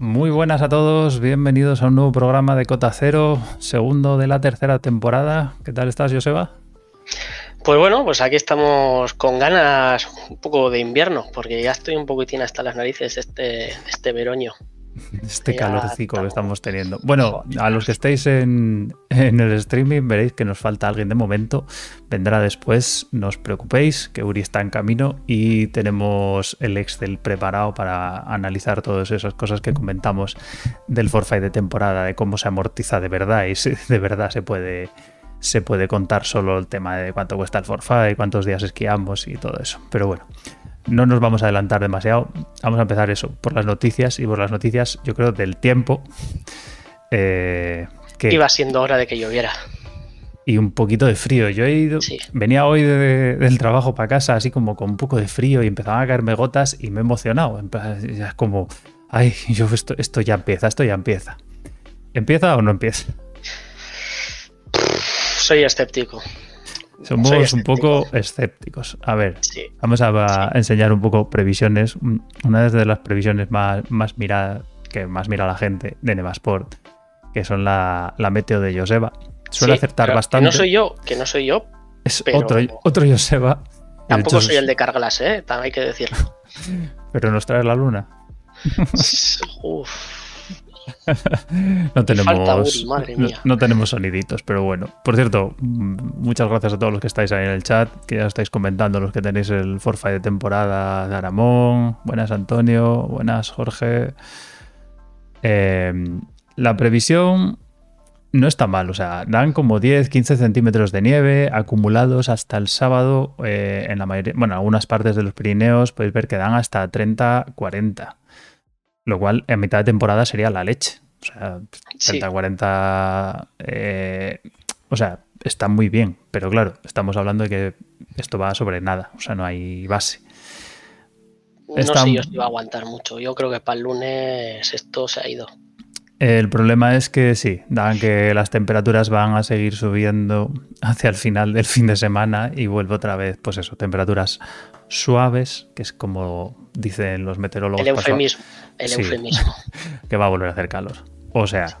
Muy buenas a todos, bienvenidos a un nuevo programa de Cota Cero, segundo de la tercera temporada. ¿Qué tal estás, Joseba? Pues bueno, pues aquí estamos con ganas un poco de invierno, porque ya estoy un poquitín hasta las narices este, este veroño. Este calorcico que estamos teniendo. Bueno, a los que estéis en, en, el streaming veréis que nos falta alguien de momento. Vendrá después, no os preocupéis, que Uri está en camino y tenemos el Excel preparado para analizar todas esas cosas que comentamos del forfait de temporada, de cómo se amortiza de verdad y si de verdad se puede se puede contar solo el tema de cuánto cuesta el forfait, cuántos días esquiamos y todo eso. Pero bueno, no nos vamos a adelantar demasiado. Vamos a empezar eso, por las noticias y por las noticias, yo creo, del tiempo. Eh, que Iba siendo hora de que lloviera. Y un poquito de frío. Yo he ido, venía hoy del trabajo para casa así como con un poco de frío y empezaban a caerme gotas y me he emocionado. Es como, ay, yo esto, esto ya empieza, esto ya empieza. ¿Empieza o no empieza? soy escéptico. Somos un poco escépticos. A ver, vamos a, enseñar un poco previsiones. Una de las previsiones más, más miradas, que más mira la gente de Nevasport, que son la, meteo de Joseba. Suele acertar bastante. Que no soy yo, que no soy yo. Es otro, otro Joseba. Tampoco soy el de Carglass, ¿eh? También hay que decirlo. pero nos trae la luna. Uf. No tenemos no, tenemos soniditos, pero bueno. Por cierto, muchas gracias a todos los que estáis ahí en el chat, que ya estáis comentando, los que tenéis el forfait de temporada de Aramón. Buenas Antonio, buenas Jorge. Eh, la previsión no está mal, o sea, dan como 10, 15 centímetros de nieve acumulados hasta el sábado eh, en la mayoría, bueno, algunas partes de los Pirineos podéis ver que dan hasta 30, 40. Lo cual en mitad de temporada sería la leche. O sea, 30, 40. Eh, o sea, está muy bien. Pero claro, estamos hablando de que esto va sobre nada. O sea, no hay base. No sé si va a aguantar mucho. Yo creo que para el lunes esto se ha ido. El problema es que sí, dan que las temperaturas van a seguir subiendo hacia el final del fin de semana y vuelve otra vez, pues eso, temperaturas suaves, que es como dicen los meteorólogos. El eufemismo, el eufemismo. que va a volver a hacer calor. O sea,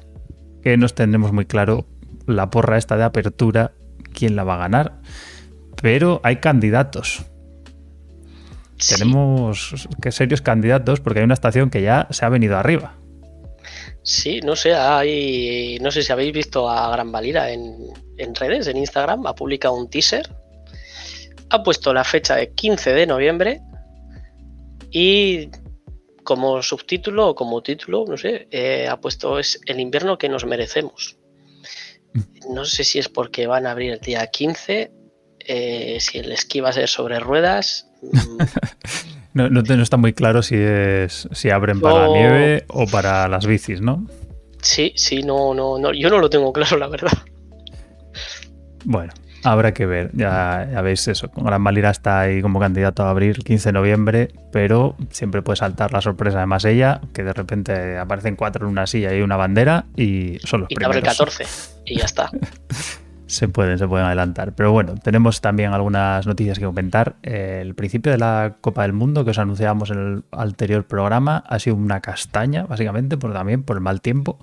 que nos tendremos muy claro la porra esta de apertura, quién la va a ganar, pero hay candidatos. Tenemos que serios candidatos porque hay una estación que ya se ha venido arriba. Sí, no sé, hay, no sé si habéis visto a Gran Valira en, en redes, en Instagram, ha publicado un teaser, ha puesto la fecha de 15 de noviembre y como subtítulo o como título, no sé, eh, ha puesto es el invierno que nos merecemos. Mm. No sé si es porque van a abrir el día 15, eh, si el esquí va a ser sobre ruedas. Mm. no, no, está muy claro si es si abren para la nieve o para las bicis, ¿no? Sí, sí, no, no, no, yo no lo tengo claro, la verdad. Bueno, Habrá que ver, ya, ya veis eso. Gran Valira está ahí como candidato a abrir el 15 de noviembre, pero siempre puede saltar la sorpresa de ella que de repente aparecen cuatro en una silla y una bandera y son los y primeros. abre el 14 y ya está. se pueden, se pueden adelantar. Pero bueno, tenemos también algunas noticias que comentar. El principio de la Copa del Mundo que os anunciábamos en el anterior programa ha sido una castaña, básicamente, por también por el mal tiempo.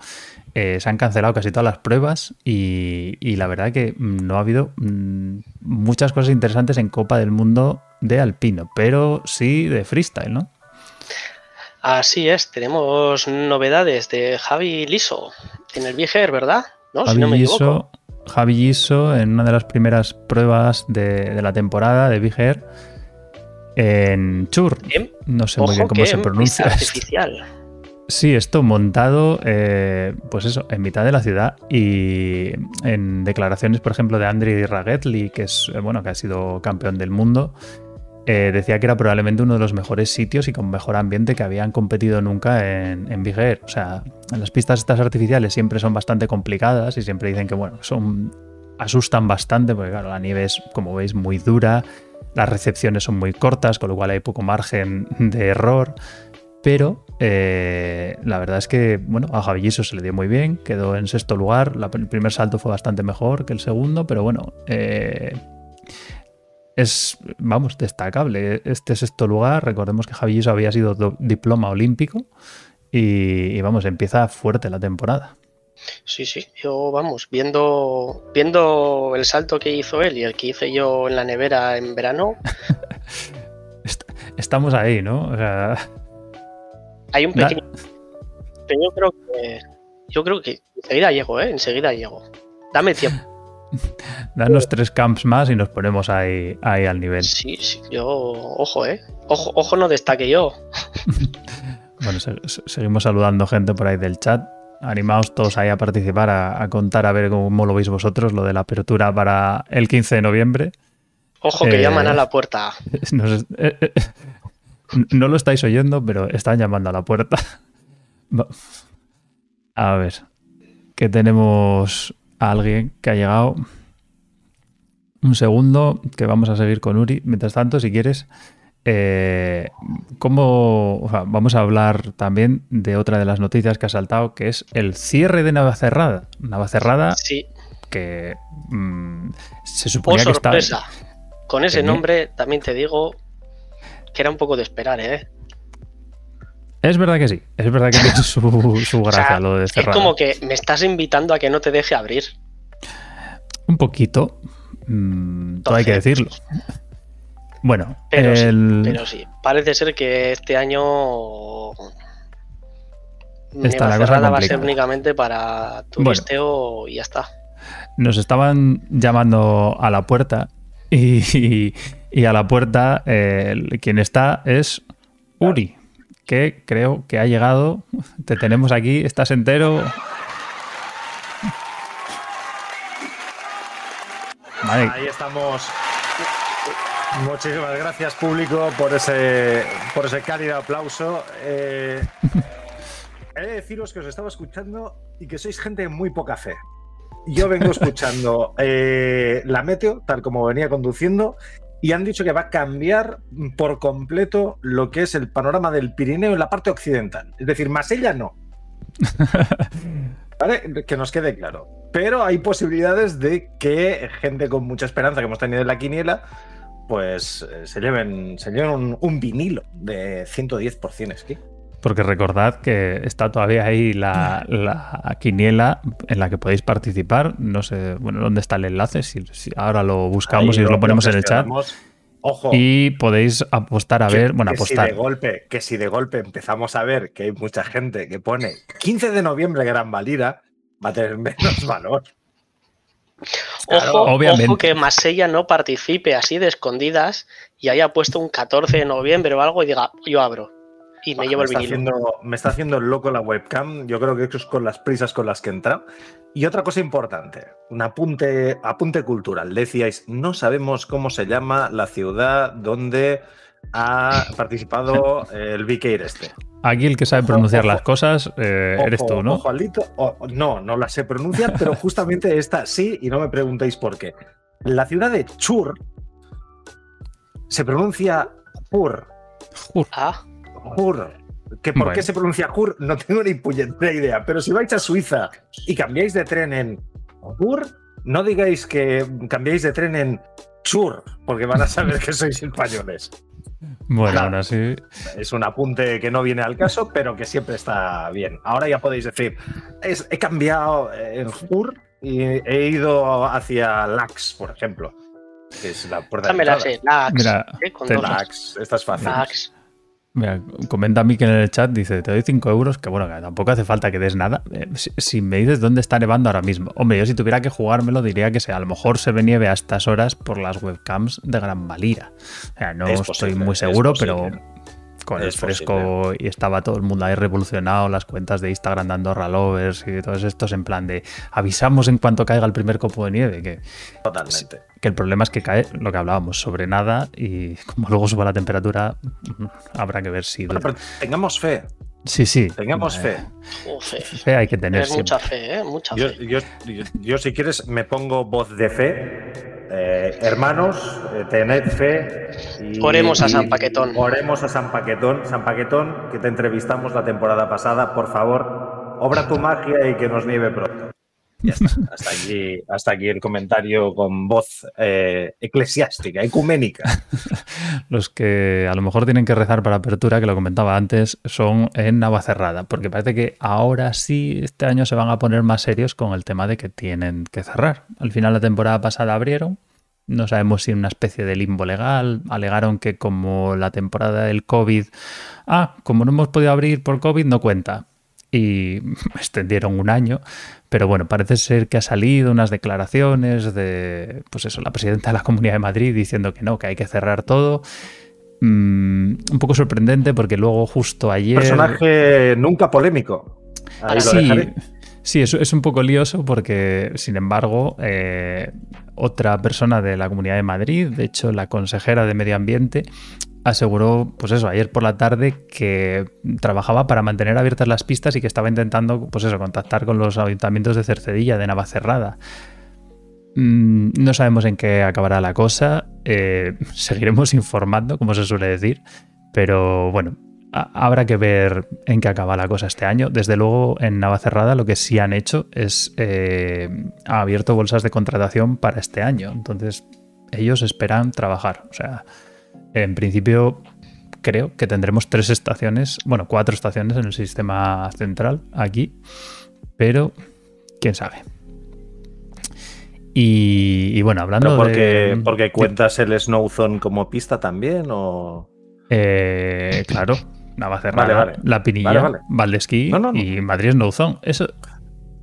Eh, se han cancelado casi todas las pruebas y, la verdad que no ha habido mm, muchas cosas interesantes en Copa del Mundo de alpino, pero sí de freestyle, ¿no? Así es, tenemos novedades de Javi Liso en el Viger, ¿verdad? ¿No? si no me equivoco. Javi Liso en una de las primeras pruebas de, la temporada de Viger en Chur. No sé muy bien cómo se pronuncia. Artificial. Sí, esto montado, eh, pues eso, en mitad de la ciudad y en declaraciones, por ejemplo, de Andriy Ragetli, que es, eh, bueno, que ha sido campeón del mundo, eh, decía que era probablemente uno de los mejores sitios y con mejor ambiente que habían competido nunca en, en Big Air. O sea, las pistas estas artificiales siempre son bastante complicadas y siempre dicen que, bueno, son asustan bastante porque, claro, la nieve es, como veis, muy dura, las recepciones son muy cortas, con lo cual hay poco margen de error pero eh, la verdad es que bueno, a Javilliso se le dio muy bien, quedó en sexto lugar, el primer salto fue bastante mejor que el segundo, pero bueno, eh, es, vamos, destacable este sexto lugar, recordemos que Javilliso había sido diploma olímpico y, vamos, empieza fuerte la temporada. Sí, sí, yo vamos, viendo, viendo el salto que hizo él y el que hice yo en la nevera en verano. Estamos ahí, ¿no? Hay un pequeño. Pero yo creo que. Yo creo que enseguida llego, ¿eh? Enseguida llego. Dame tiempo. Danos tres camps más y nos ponemos ahí, ahí al nivel. Sí, sí, yo. Ojo, ¿eh? Ojo, ojo no destaque yo. bueno, seguimos saludando gente por ahí del chat. Animaos todos ahí a participar, a, contar a ver cómo lo veis vosotros, lo de la apertura para el 15 de noviembre. Ojo que llaman a la puerta. Eh, eh, no lo estáis oyendo, pero están llamando a la puerta. A ver, que tenemos a alguien que ha llegado. Un segundo, que vamos a seguir con Uri. Mientras tanto, si quieres, eh, ¿cómo, vamos a hablar también de otra de las noticias que ha saltado, que es el cierre de Navacerrada. Navacerrada, sí. que mm, se suponía que estaba. Con ese nombre, también te digo que era un poco de esperar, ¿eh? Es verdad que sí, es verdad que tiene su, gracia lo de cerrar. Es como que me estás invitando a que no te deje abrir. Un poquito, mm, todo hay que decirlo. Bueno, pero, sí, parece ser que este año Está la cosa va a ser únicamente para turisteo y ya está. Nos estaban llamando a la puerta y, a la puerta quien está es Uri que creo que ha llegado. Te tenemos aquí, estás entero. Ahí estamos. Muchísimas gracias, público, por ese, por ese cálido aplauso. Eh, he de deciros que os estaba escuchando y que sois gente de muy poca fe. Yo vengo escuchando eh, la meteo, tal como venía conduciendo, y han dicho que va a cambiar por completo lo que es el panorama del Pirineo en la parte occidental. Es decir, Masella no. ¿Vale? Que nos quede claro. Pero hay posibilidades de que gente con mucha esperanza que hemos tenido en la quiniela, pues eh, se lleven, se lleven un, vinilo de 110% esquí. Porque recordad que está todavía ahí la, quiniela en la que podéis participar. No sé, bueno, dónde está el enlace. Si, ahora lo buscamos y os lo ponemos en el chat. Ojo. Y podéis apostar a ver, bueno, apostar. Si de golpe, que si de golpe empezamos a ver que hay mucha gente que pone 15 de noviembre Gran Valira, va a tener menos valor. ojo, obviamente. ojo que Masella no participe así de escondidas y haya puesto un 14 de noviembre o algo y diga, yo abro y me llevo el vinilo. Haciendo, me está haciendo loco la webcam. Yo creo que eso es con las prisas con las que entra. Y otra cosa importante, un apunte, apunte cultural. Decíais, no sabemos cómo se llama la ciudad donde ha participado el Viqueir este. Aquí el que sabe pronunciar las cosas eh, eres tú, ¿no? Ojo, no, no la sé pronunciar, pero justamente esta sí, y no me preguntéis por qué. La ciudad de Chur se pronuncia Pur. Ah. Hur. Que por qué se pronuncia Hur, no tengo ni puñetera idea. Pero si vais a Suiza y cambiáis de tren en Hur, no digáis que cambiáis de tren en Chur, porque van a saber que sois españoles. Bueno, ahora sí. Es un apunte que no viene al caso, pero que siempre está bien. Ahora ya podéis decir, he cambiado en Hur y he ido hacia Lax, por ejemplo. Que es la puerta de Lax. Mira, Lax, esta es fácil. Lax. Mira, comenta Miki en el chat, dice, te doy 5 euros, que bueno, que tampoco hace falta que des nada. Eh, si, me dices dónde está nevando ahora mismo, hombre, yo si tuviera que jugármelo diría que sea, a lo mejor se ve nieve a estas horas por las webcams de Gran Valira. O sea, no estoy muy seguro, pero con el fresco y estaba todo el mundo ahí revolucionado, las cuentas de Instagram dando ralovers y todos estos en plan de avisamos en cuanto caiga el primer copo de nieve. Que, Totalmente. Que el problema es que cae lo que hablábamos sobre nada y como luego suba la temperatura, habrá que ver si. tengamos fe. Sí, sí. Tengamos fe. fe. hay que tener. mucha fe, ¿eh? Mucha fe. yo, si quieres, me pongo voz de fe eh, hermanos, eh, tened fe. Y, oremos a San Paquetón. Oremos a San Paquetón. San Paquetón, que te entrevistamos la temporada pasada, por favor, obra tu magia y que nos nieve pronto. Hasta aquí, hasta aquí el comentario con voz eh, eclesiástica, ecuménica. Los que a lo mejor tienen que rezar para apertura, que lo comentaba antes, son en Navacerrada, porque parece que ahora sí, este año se van a poner más serios con el tema de que tienen que cerrar. Al final la temporada pasada abrieron, no sabemos si una especie de limbo legal. Alegaron que como la temporada del COVID, ah, como no hemos podido abrir por COVID, no cuenta. Y extendieron un año. Pero bueno, parece ser que ha salido unas declaraciones de, pues eso, la presidenta de la Comunidad de Madrid diciendo que no, que hay que cerrar todo. Mm, un poco sorprendente porque luego justo ayer... Personaje nunca polémico. Ahí sí, Sí, es, es un poco lioso porque, sin embargo, eh, otra persona de la Comunidad de Madrid, de hecho la consejera de Medio Ambiente, aseguró, pues eso, ayer por la tarde que trabajaba para mantener abiertas las pistas y que estaba intentando, pues eso, contactar con los ayuntamientos de Cercedilla, de Navacerrada. Mm, no sabemos en qué acabará la cosa, eh, seguiremos informando, como se suele decir, pero bueno, habrá que ver en qué acaba la cosa este año. Desde luego, en Navacerrada lo que sí han hecho es eh, ha abierto bolsas de contratación para este año. Entonces, ellos esperan trabajar. O sea, en principio, creo que tendremos tres estaciones, bueno, cuatro estaciones en el sistema central aquí, pero quién sabe. Y, bueno, hablando porque, de. ¿Porque cuentas el Snowzone como pista también? O... Eh, claro, Navacerrada, La Pinilla, Valdesquí y Madrid Snowzone. Eso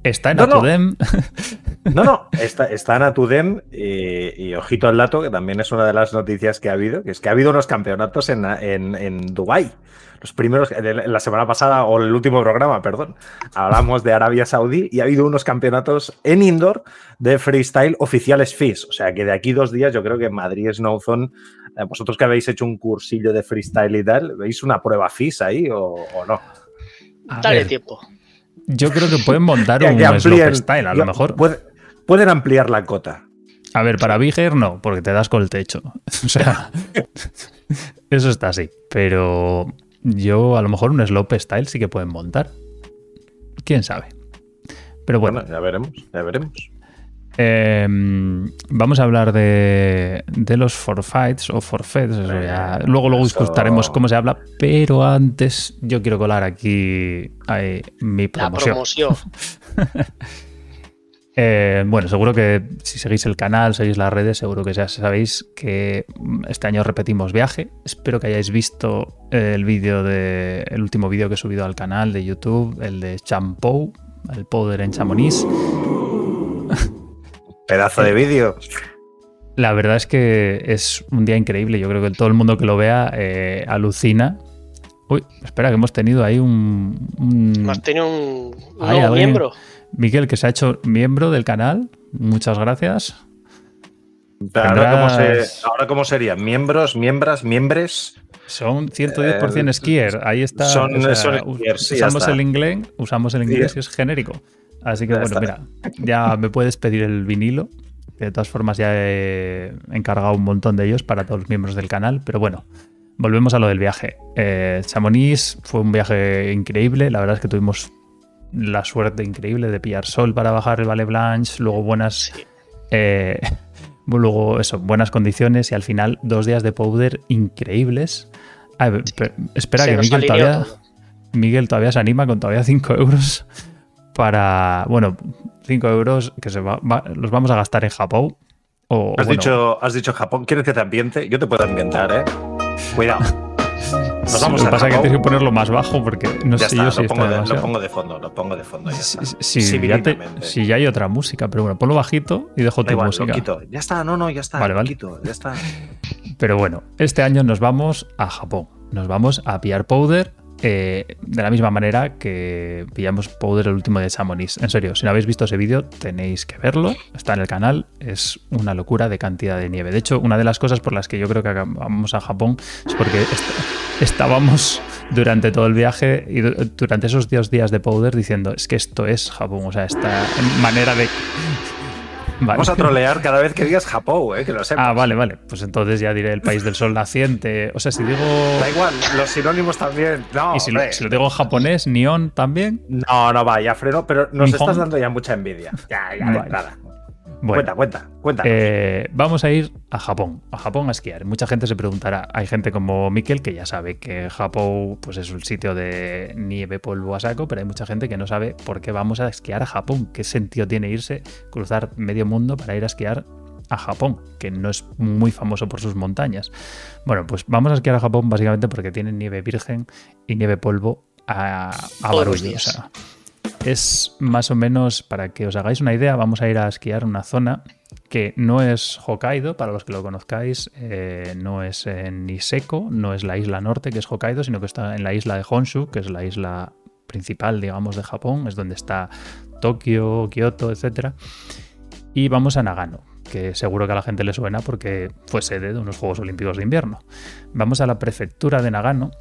está en Atudem. No, no, está, está en Atudem y, ojito al dato, que también es una de las noticias que ha habido, que es que ha habido unos campeonatos en, en, en Dubái. Los primeros, la semana pasada, o el último programa, perdón, hablamos de Arabia Saudí y ha habido unos campeonatos en indoor de freestyle oficiales FIS. O sea que de aquí dos días yo creo que Madrid Snowzone eh, vosotros que habéis hecho un cursillo de freestyle y tal, ¿veis una prueba FIS ahí o, no? Dale tiempo. Yo creo que pueden montar un style, a lo mejor. pueden ampliar la cota. A ver, para Bigger no, porque te das con el techo. O sea, eso está así. Pero yo, a lo mejor, un slope style sí que pueden montar. Quién sabe. Pero bueno. bueno ya veremos, ya veremos. Em, vamos a hablar de, los forfeits o forfeits. luego, luego discutiremos cómo se habla, pero antes yo quiero colar aquí mi promoción. Eh, bueno, seguro que si seguís el canal, seguís las redes, seguro que ya sabéis que este año repetimos viaje. Espero que hayáis visto el vídeo de el último vídeo que he subido al canal de YouTube, el de Champou, el powder en Chamonix. Pedazo de vídeo. La verdad es que es un día increíble. Yo creo que todo el mundo que lo vea eh, alucina. Uy, espera, que hemos tenido ahí un. Hemos tenido un, nuevo miembro. Miguel, que se ha hecho miembro del canal. Muchas gracias. Ahora, ¿cómo, serían? ¿Miembros, miembras, miembros? Son 110% eh, skier. Ahí está. Son, usamos el inglés, usamos el inglés y es genérico. Así que bueno, mira, ya me puedes pedir el vinilo. de todas formas ya he encargado un montón de ellos para todos los miembros del canal. Pero bueno, volvemos a lo del viaje. Eh, Chamonix fue un viaje increíble. La verdad es que tuvimos la suerte increíble de pillar sol para bajar el Valle Blanche, luego buenas... Eh, luego eso, buenas condiciones y al final dos días de powder increíbles. espera que Miguel todavía, Miguel todavía se anima con todavía 5 euros para, bueno, 5 euros que se va, los vamos a gastar en Japón. O, has, dicho, has dicho Japón, ¿quieres que te ambiente? Yo te puedo ambientar, ¿eh? Cuidado. Nos vamos lo que pasa es que tienes que ponerlo más bajo porque no sé yo si lo pongo, de, lo pongo de fondo, lo pongo de fondo. Ya si, ya hay otra música, pero bueno, ponlo bajito y dejo tu música. Ya está, no, no, ya está. Vale, vale. ya está. Pero bueno, este año nos vamos a Japón. Nos vamos a pillar powder eh, de la misma manera que pillamos Powder el último de Chamonix. En serio, si no habéis visto ese vídeo, tenéis que verlo. Está en el canal. Es una locura de cantidad de nieve. De hecho, una de las cosas por las que yo creo que vamos a Japón es porque estábamos durante todo el viaje y durante esos 10 días de Powder diciendo es que esto es Japón. O sea, esta manera de Vamos a trolear cada vez que digas Japón, ¿eh? que lo sepas. Ah, vale, vale. Pues entonces ya diré el país del sol naciente. O sea, si digo. Da igual, los sinónimos también. No, y si lo, si lo, digo en japonés, Nion también. No, no va, ya freno, pero nos Nihon. estás dando ya mucha envidia. Ya, ya, vale. nada. Bueno, cuenta, cuenta, cuenta. Eh, vamos a ir a Japón, a Japón a esquiar. Mucha gente se preguntará, hay gente como Mikel que ya sabe que Japón pues es un sitio de nieve, polvo a saco, pero hay mucha gente que no sabe por qué vamos a esquiar a Japón, qué sentido tiene irse, cruzar medio mundo para ir a esquiar a Japón, que no es muy famoso por sus montañas. Bueno, pues vamos a esquiar a Japón básicamente porque tienen nieve virgen y nieve polvo a, a barullo. O sea, es más o menos, para que os hagáis una idea, vamos a ir a esquiar una zona que no es Hokkaido, para los que lo conozcáis, eh, no es en Niseko, no es la isla norte que es Hokkaido, sino que está en la isla de Honshu, que es la isla principal, digamos, de Japón, es donde está Tokio, Kioto, etc. Y vamos a Nagano, que seguro que a la gente le suena porque fue sede de unos Juegos Olímpicos de Invierno. Vamos a la prefectura de Nagano,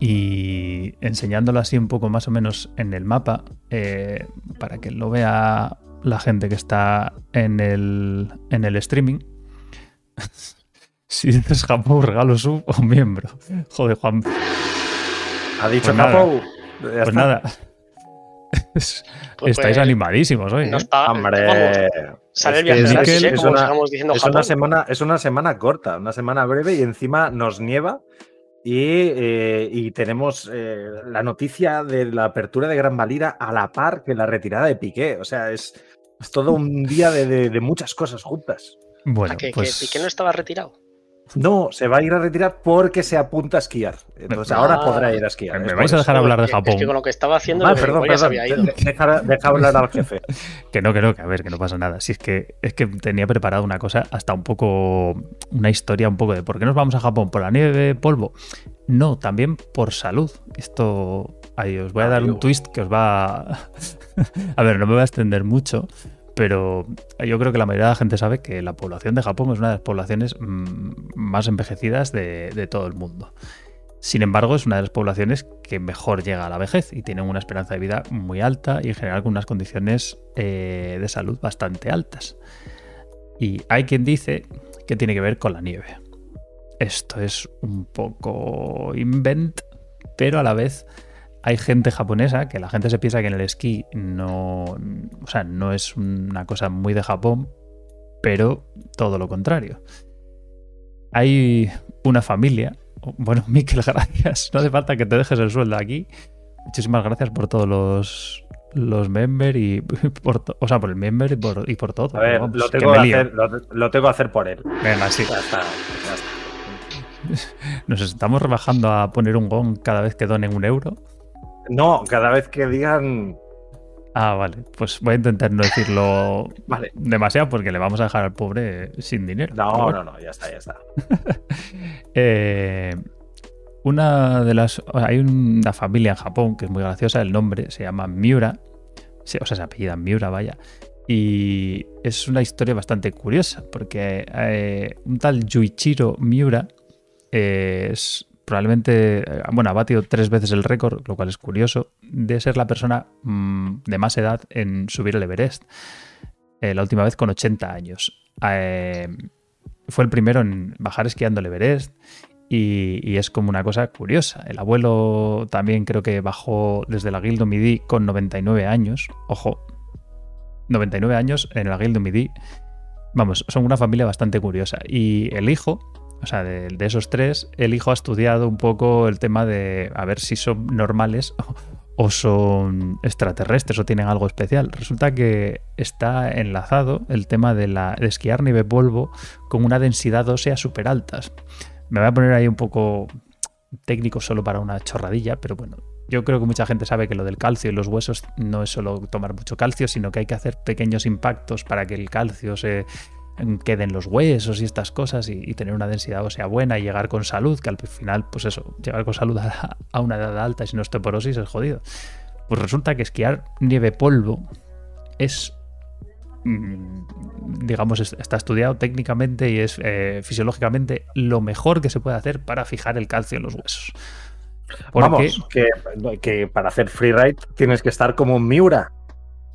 y enseñándolo así un poco más o menos en el mapa, eh, para que lo vea la gente que está en el, en el streaming. si dices Japón, regalo sub o miembro. Joder, Juan. Ha dicho pues Japón. Pues nada. pues Estáis pues, animadísimos hoy. No ¿eh? está, Hombre, sale el viaje es, es, una, es una, semana, es una semana corta, una semana breve y encima nos nieva. Y, eh, y tenemos eh, la noticia de la apertura de Gran Valira a la par que la retirada de Piqué. O sea, es, es todo un día de, de, de, muchas cosas juntas. Bueno, ¿Que, pues... que Piqué no estaba retirado? No, se va a ir a retirar porque se apunta a esquiar. Entonces ah, ahora podrá ir a esquiar. Me vais a dejar hablar de Japón. Es que con lo que estaba haciendo, ah, perdón, perdón, había ido. Deja, deja, hablar al jefe. que no, que no, que a ver, que no pasa nada. Si es que es que tenía preparado una cosa, hasta un poco, una historia un poco de por qué nos vamos a Japón, por la nieve, polvo. No, también por salud. Esto, ahí os voy a dar un twist que os va. a ver, no me voy a extender mucho, pero yo creo que la mayoría de la gente sabe que la población de Japón es una de las poblaciones mm, más envejecidas de, todo el mundo. Sin embargo, es una de las poblaciones que mejor llega a la vejez y tienen una esperanza de vida muy alta y en general con unas condiciones eh, de salud bastante altas. Y hay quien dice que tiene que ver con la nieve. Esto es un poco invent, pero a la vez hay gente japonesa que la gente se piensa que en el esquí no, o sea, no es una cosa muy de Japón, pero todo lo contrario. Hay una familia, bueno, Miquel, gracias, no hace falta que te dejes el sueldo aquí. Muchísimas gracias por todos los, los member y por, o sea, por el member y por, y por todo. A ver, Vamos, lo, tengo que hacer, lo, lo, tengo que hacer por él. Venga, sí. Ya está, ya está. Nos estamos rebajando a poner un gong cada vez que donen un euro. No, cada vez que digan. Ah, vale. Pues voy a intentar no decirlo vale. demasiado porque le vamos a dejar al pobre sin dinero. No, no, no, ya está, ya está. eh, una de las. Hay una familia en Japón que es muy graciosa, el nombre se llama Miura. O sea, se apellida Miura, vaya. Y es una historia bastante curiosa porque eh, un tal Yuichiro Miura eh, es probablemente, eh, bueno, ha batido tres veces el récord, lo cual es curioso, de ser la persona mmm, de más edad en subir el Everest. Eh, la última vez con 80 años. Eh, fue el primero en bajar esquiando el Everest y, y, es como una cosa curiosa. El abuelo también creo que bajó desde la Guildo Midi con 99 años. Ojo, 99 años en la Guildo Midi. Vamos, son una familia bastante curiosa. Y el hijo, o sea, de, esos tres, el hijo ha estudiado un poco el tema de a ver si son normales o son extraterrestres o tienen algo especial. Resulta que está enlazado el tema de, la, de esquiar nieve polvo con una densidad ósea súper altas. Me voy a poner ahí un poco técnico solo para una chorradilla, pero bueno, yo creo que mucha gente sabe que lo del calcio y los huesos no es solo tomar mucho calcio, sino que hay que hacer pequeños impactos para que el calcio se queden los huesos y estas cosas y, y, tener una densidad ósea buena y llegar con salud, que al final, pues eso, llegar con salud a, a una edad alta y sin osteoporosis es jodido. Pues resulta que esquiar nieve polvo es, mm, digamos, está estudiado técnicamente y es eh, fisiológicamente lo mejor que se puede hacer para fijar el calcio en los huesos. Porque, Vamos, que, que para hacer freeride tienes que estar como un Miura.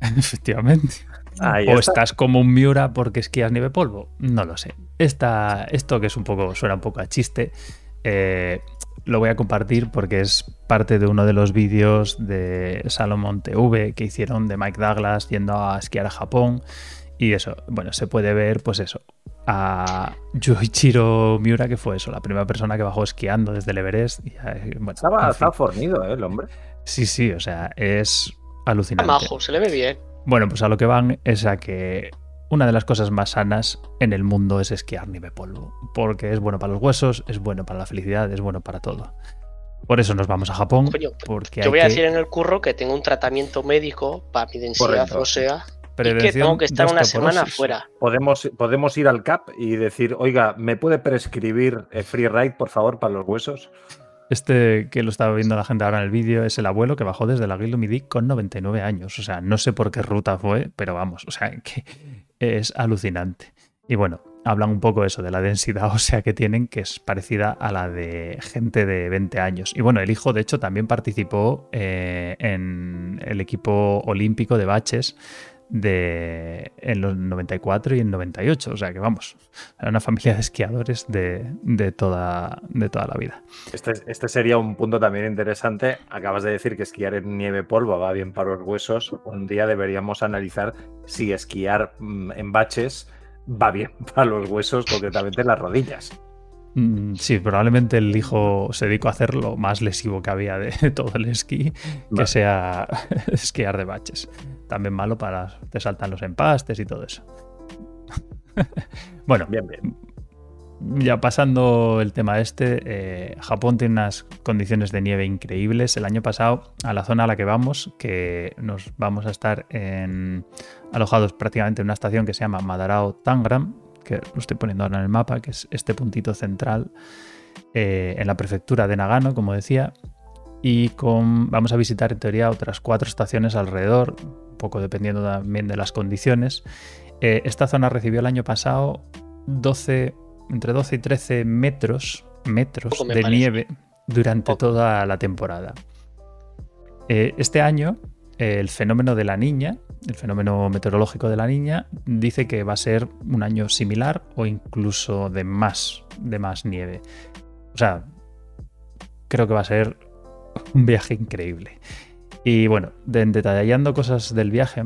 Efectivamente. O estás como un Miura porque esquías nieve polvo. No lo sé. Esta, esto que es un poco, suena un poco a chiste, eh, lo voy a compartir porque es parte de uno de los vídeos de Salomon TV que hicieron de Mike Douglas yendo a esquiar a Japón. Y eso, bueno, se puede ver, pues eso, a Yoichiro Miura, que fue eso, la primera persona que bajó esquiando desde el Everest. Y, estaba, fornido, ¿eh? El hombre. Sí, sí, o sea, es alucinante. Majo, se le ve bien. Bueno, pues a lo que van es a que una de las cosas más sanas en el mundo es esquiar nieve polvo, porque es bueno para los huesos, es bueno para la felicidad, es bueno para todo. Por eso nos vamos a Japón. porque yo voy a decir en el curro que tengo un tratamiento médico para mi densidad ósea y que tengo que estar una semana fuera. Podemos, podemos ir al CAP y decir, oiga, ¿me puede prescribir eh, free ride, por favor, para los huesos? Este que lo estaba viendo la gente ahora en el vídeo es el abuelo que bajó desde la Guildo Midi con 99 años. O sea, no sé por qué ruta fue, pero vamos, o sea, que es alucinante. Y bueno, hablan un poco eso, de la densidad ósea que tienen, que es parecida a la de gente de 20 años. Y bueno, el hijo, de hecho, también participó eh, en el equipo olímpico de baches de, en los 94 y en 98. O sea que vamos, era una familia de esquiadores de, toda, de toda la vida. Este, este, sería un punto también interesante. Acabas de decir que esquiar en nieve polvo va bien para los huesos. Un día deberíamos analizar si esquiar mm, en baches va bien para los huesos, concretamente en las rodillas. Mm, sí, probablemente el hijo se dedicó a hacer lo más lesivo que había de todo el esquí, que sea esquiar de baches. También malo para te saltan los empastes y todo eso. bueno, bien, bien. Ya pasando el tema este, eh, Japón tiene unas condiciones de nieve increíbles. El año pasado, a la zona a la que vamos, que nos vamos a estar alojados prácticamente en una estación que se llama Madarao Tangram, que lo estoy poniendo ahora en el mapa, que es este puntito central eh, en la prefectura de Nagano, como decía, y con, vamos a visitar en teoría otras cuatro estaciones alrededor, un poco dependiendo también de las condiciones. Eh, esta zona recibió el año pasado 12, entre 12 y 13 metros, metros de nieve durante toda la temporada. Eh, este año, el fenómeno de la niña, el fenómeno meteorológico de la niña, dice que va a ser un año similar o incluso de más, de más nieve. O sea, creo que va a ser un viaje increíble. Y bueno, detallando cosas del viaje,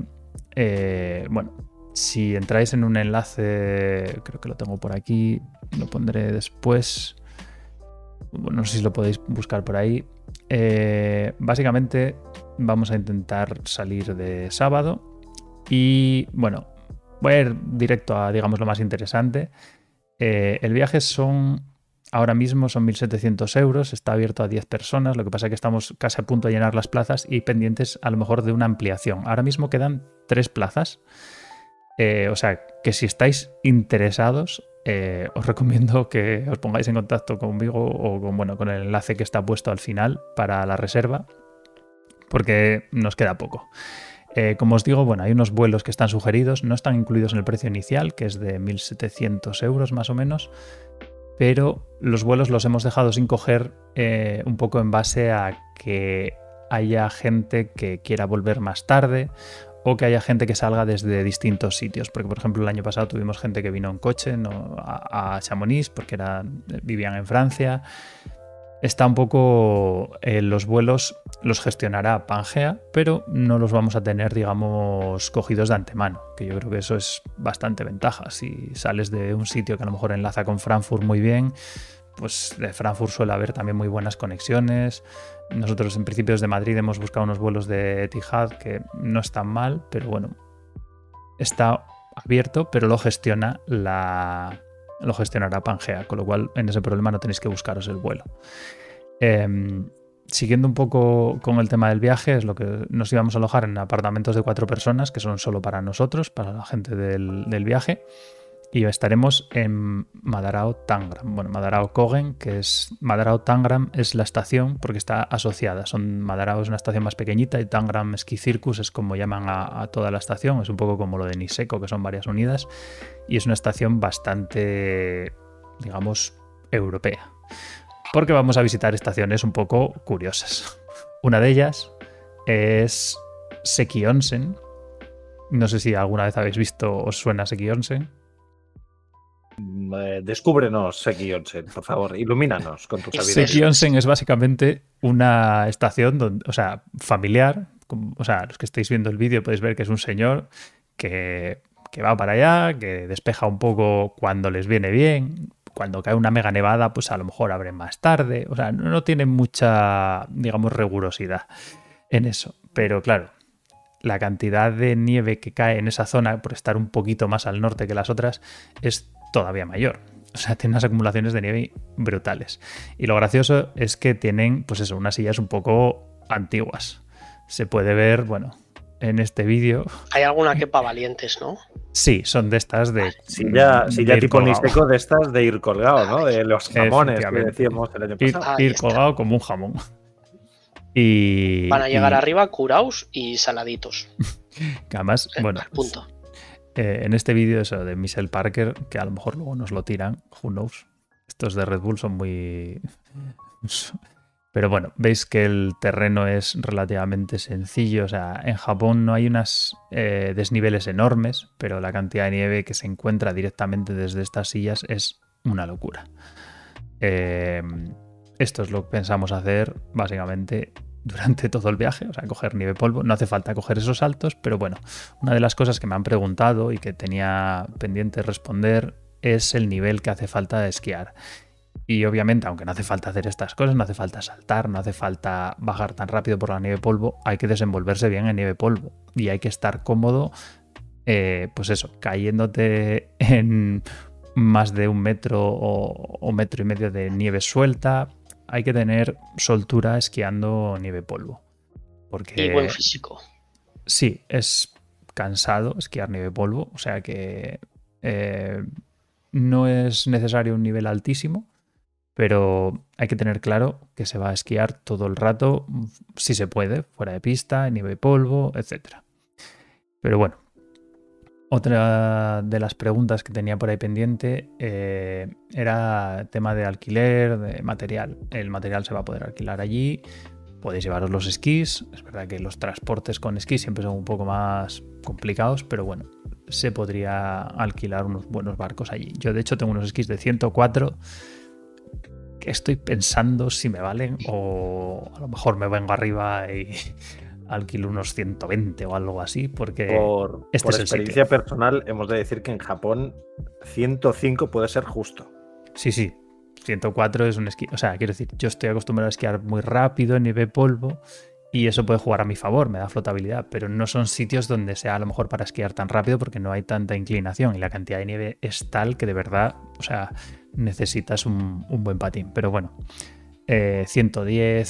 eh, bueno, si entráis en un enlace, creo que lo tengo por aquí, lo pondré después. No sé si lo podéis buscar por ahí. Eh, básicamente vamos a intentar salir de sábado y bueno, voy a ir directo a digamos lo más interesante. Eh, el viaje son Ahora mismo son 1.700 euros, está abierto a 10 personas, lo que pasa es que estamos casi a punto de llenar las plazas y pendientes a lo mejor de una ampliación. Ahora mismo quedan 3 plazas, eh, o sea que si estáis interesados, eh, os recomiendo que os pongáis en contacto conmigo o con, bueno, con el enlace que está puesto al final para la reserva, porque nos queda poco. Eh, como os digo, bueno, hay unos vuelos que están sugeridos, no están incluidos en el precio inicial, que es de 1.700 euros más o menos, pero los vuelos los hemos dejado sin coger eh, un poco en base a que haya gente que quiera volver más tarde o que haya gente que salga desde distintos sitios. Porque, por ejemplo, el año pasado tuvimos gente que vino en coche a, Chamonix porque vivían en Francia está un poco eh, los vuelos los gestionará Pangea, pero no los vamos a tener, digamos, cogidos de antemano, que yo creo que eso es bastante ventaja. Si sales de un sitio que a lo mejor enlaza con Frankfurt muy bien, pues de Frankfurt suele haber también muy buenas conexiones. Nosotros en principio desde Madrid hemos buscado unos vuelos de Etihad que no están mal, pero bueno, está abierto, pero lo gestiona la, lo gestionará Pangea, con lo cual en ese problema no tenéis que buscaros el vuelo. Em, siguiendo un poco con el tema del viaje, es lo que nos íbamos a alojar en apartamentos de cuatro personas, que son solo para nosotros, para la gente del, viaje. Y estaremos en Madarao Tangram. Bueno, Madarao Kogen, que es. Madarao Tangram es la estación porque está asociada. Son, Madarao es una estación más pequeñita y Tangram Ski Circus es como llaman a, toda la estación. Es un poco como lo de Niseko, que son varias unidas y es una estación bastante, digamos, europea. Porque vamos a visitar estaciones un poco curiosas. Una de ellas es Seki Onsen, No sé si alguna vez habéis visto os suena Seki Onsen. Eh, descúbrenos, Seki Onsen, por favor, ilumínanos con tu sabiduría. Seki Onsen es básicamente una estación, donde, o sea, familiar. O sea, los que estáis viendo el vídeo podéis ver que es un señor que, que va para allá, que despeja un poco cuando les viene bien. Cuando cae una mega nevada, pues a lo mejor abren más tarde. O sea, no, no tienen mucha, digamos, rigurosidad en eso. Pero claro, la cantidad de nieve que cae en esa zona, por estar un poquito más al norte que las otras, es todavía mayor. O sea, tiene unas acumulaciones de nieve brutales. Y lo gracioso es que tienen, pues eso, unas sillas un poco antiguas. Se puede ver, bueno, en este vídeo. Hay alguna que para valientes, ¿no? Sí, son de estas de. Sí, ya, sí, ya tipo nisteco de estas de ir colgado, ¿no? De los jamones que decíamos el año pasado. Ir, colgado como un jamón. Y, Van a llegar arriba curaos y saladitos. que además, bueno. punto. Eh, en este vídeo eso de Michelle Parker, que a lo mejor luego nos lo tiran, who knows. Estos de Red Bull son muy... Pero bueno, veis que el terreno es relativamente sencillo. O sea, en Japón no hay unos eh, desniveles enormes, pero la cantidad de nieve que se encuentra directamente desde estas sillas es una locura. Eh, esto es lo que pensamos hacer básicamente durante todo el viaje, o sea, coger nieve polvo. No hace falta coger esos saltos, pero bueno, una de las cosas que me han preguntado y que tenía pendiente responder es el nivel que hace falta de esquiar. Y obviamente, aunque no hace falta hacer estas cosas, no hace falta saltar, no hace falta bajar tan rápido por la nieve polvo, hay que desenvolverse bien en nieve polvo y hay que estar cómodo, eh, pues eso, cayéndote en más de un metro o, o metro y medio de nieve suelta, hay que tener soltura esquiando nieve polvo. Porque, y buen físico. Sí, es cansado esquiar nieve polvo, o sea que eh, no es necesario un nivel altísimo, pero hay que tener claro que se va a esquiar todo el rato, si se puede, fuera de pista, nieve polvo, etc. Pero bueno, otra de las preguntas que tenía por ahí pendiente eh, era tema de alquiler, de material. El material se va a poder alquilar allí. Podéis llevaros los esquís. Es verdad que los transportes con esquís siempre son un poco más complicados, pero bueno, se podría alquilar unos buenos barcos allí. Yo de hecho tengo unos esquís de 104 que estoy pensando si me valen o a lo mejor me vengo arriba y alquilo unos 120 o algo así, porque por, este por experiencia personal hemos de decir que en Japón 105 puede ser justo. Sí, sí. 104 es un esquí. O sea, quiero decir, yo estoy acostumbrado a esquiar muy rápido en nieve polvo y eso puede jugar a mi favor, me da flotabilidad, pero no son sitios donde sea a lo mejor para esquiar tan rápido porque no hay tanta inclinación y la cantidad de nieve es tal que de verdad, o sea, necesitas un, un buen patín. Pero bueno, 110, eh,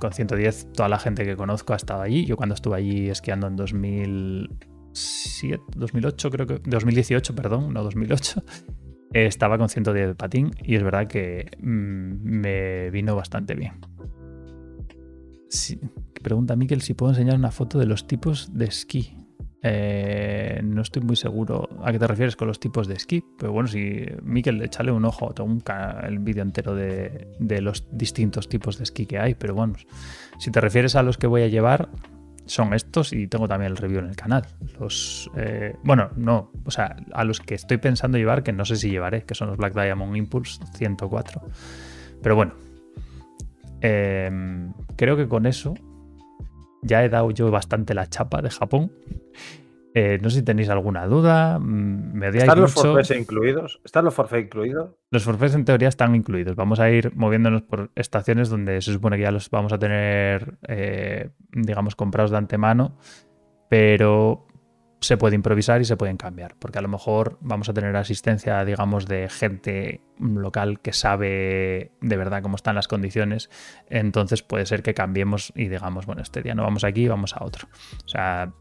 con 110 toda la gente que conozco ha estado allí. Yo cuando estuve allí esquiando en 2007, 2008 creo que, 2018, perdón, no 2008, estaba con 110 de patín y es verdad que mm, me vino bastante bien. pregunta Miquel si puedo enseñar una foto de los tipos de esquí. Eh, no estoy muy seguro a qué te refieres con los tipos de esquí, pero bueno, si Miquel, échale un ojo, tengo un el vídeo entero de, los distintos tipos de esquí que hay, pero bueno, si te refieres a los que voy a llevar, son estos y tengo también el review en el canal. Los, eh, bueno, no, o sea, a los que estoy pensando llevar, que no sé si llevaré, que son los Black Diamond Impulse 104. Pero bueno, em, creo que con eso ya he dado yo bastante la chapa de Japón. Eh, no sé si tenéis alguna duda. Mm, ¿Están los forfaits incluidos? ¿Están los forfaits incluidos? Los forfaits en teoría están incluidos. Vamos a ir moviéndonos por estaciones donde se supone que ya los vamos a tener, eh, digamos, comprados de antemano, pero se puede improvisar y se pueden cambiar, porque a lo mejor vamos a tener asistencia, digamos, de gente local que sabe de verdad cómo están las condiciones, entonces puede ser que cambiemos y digamos, bueno, este día no vamos aquí, vamos a otro. O sea,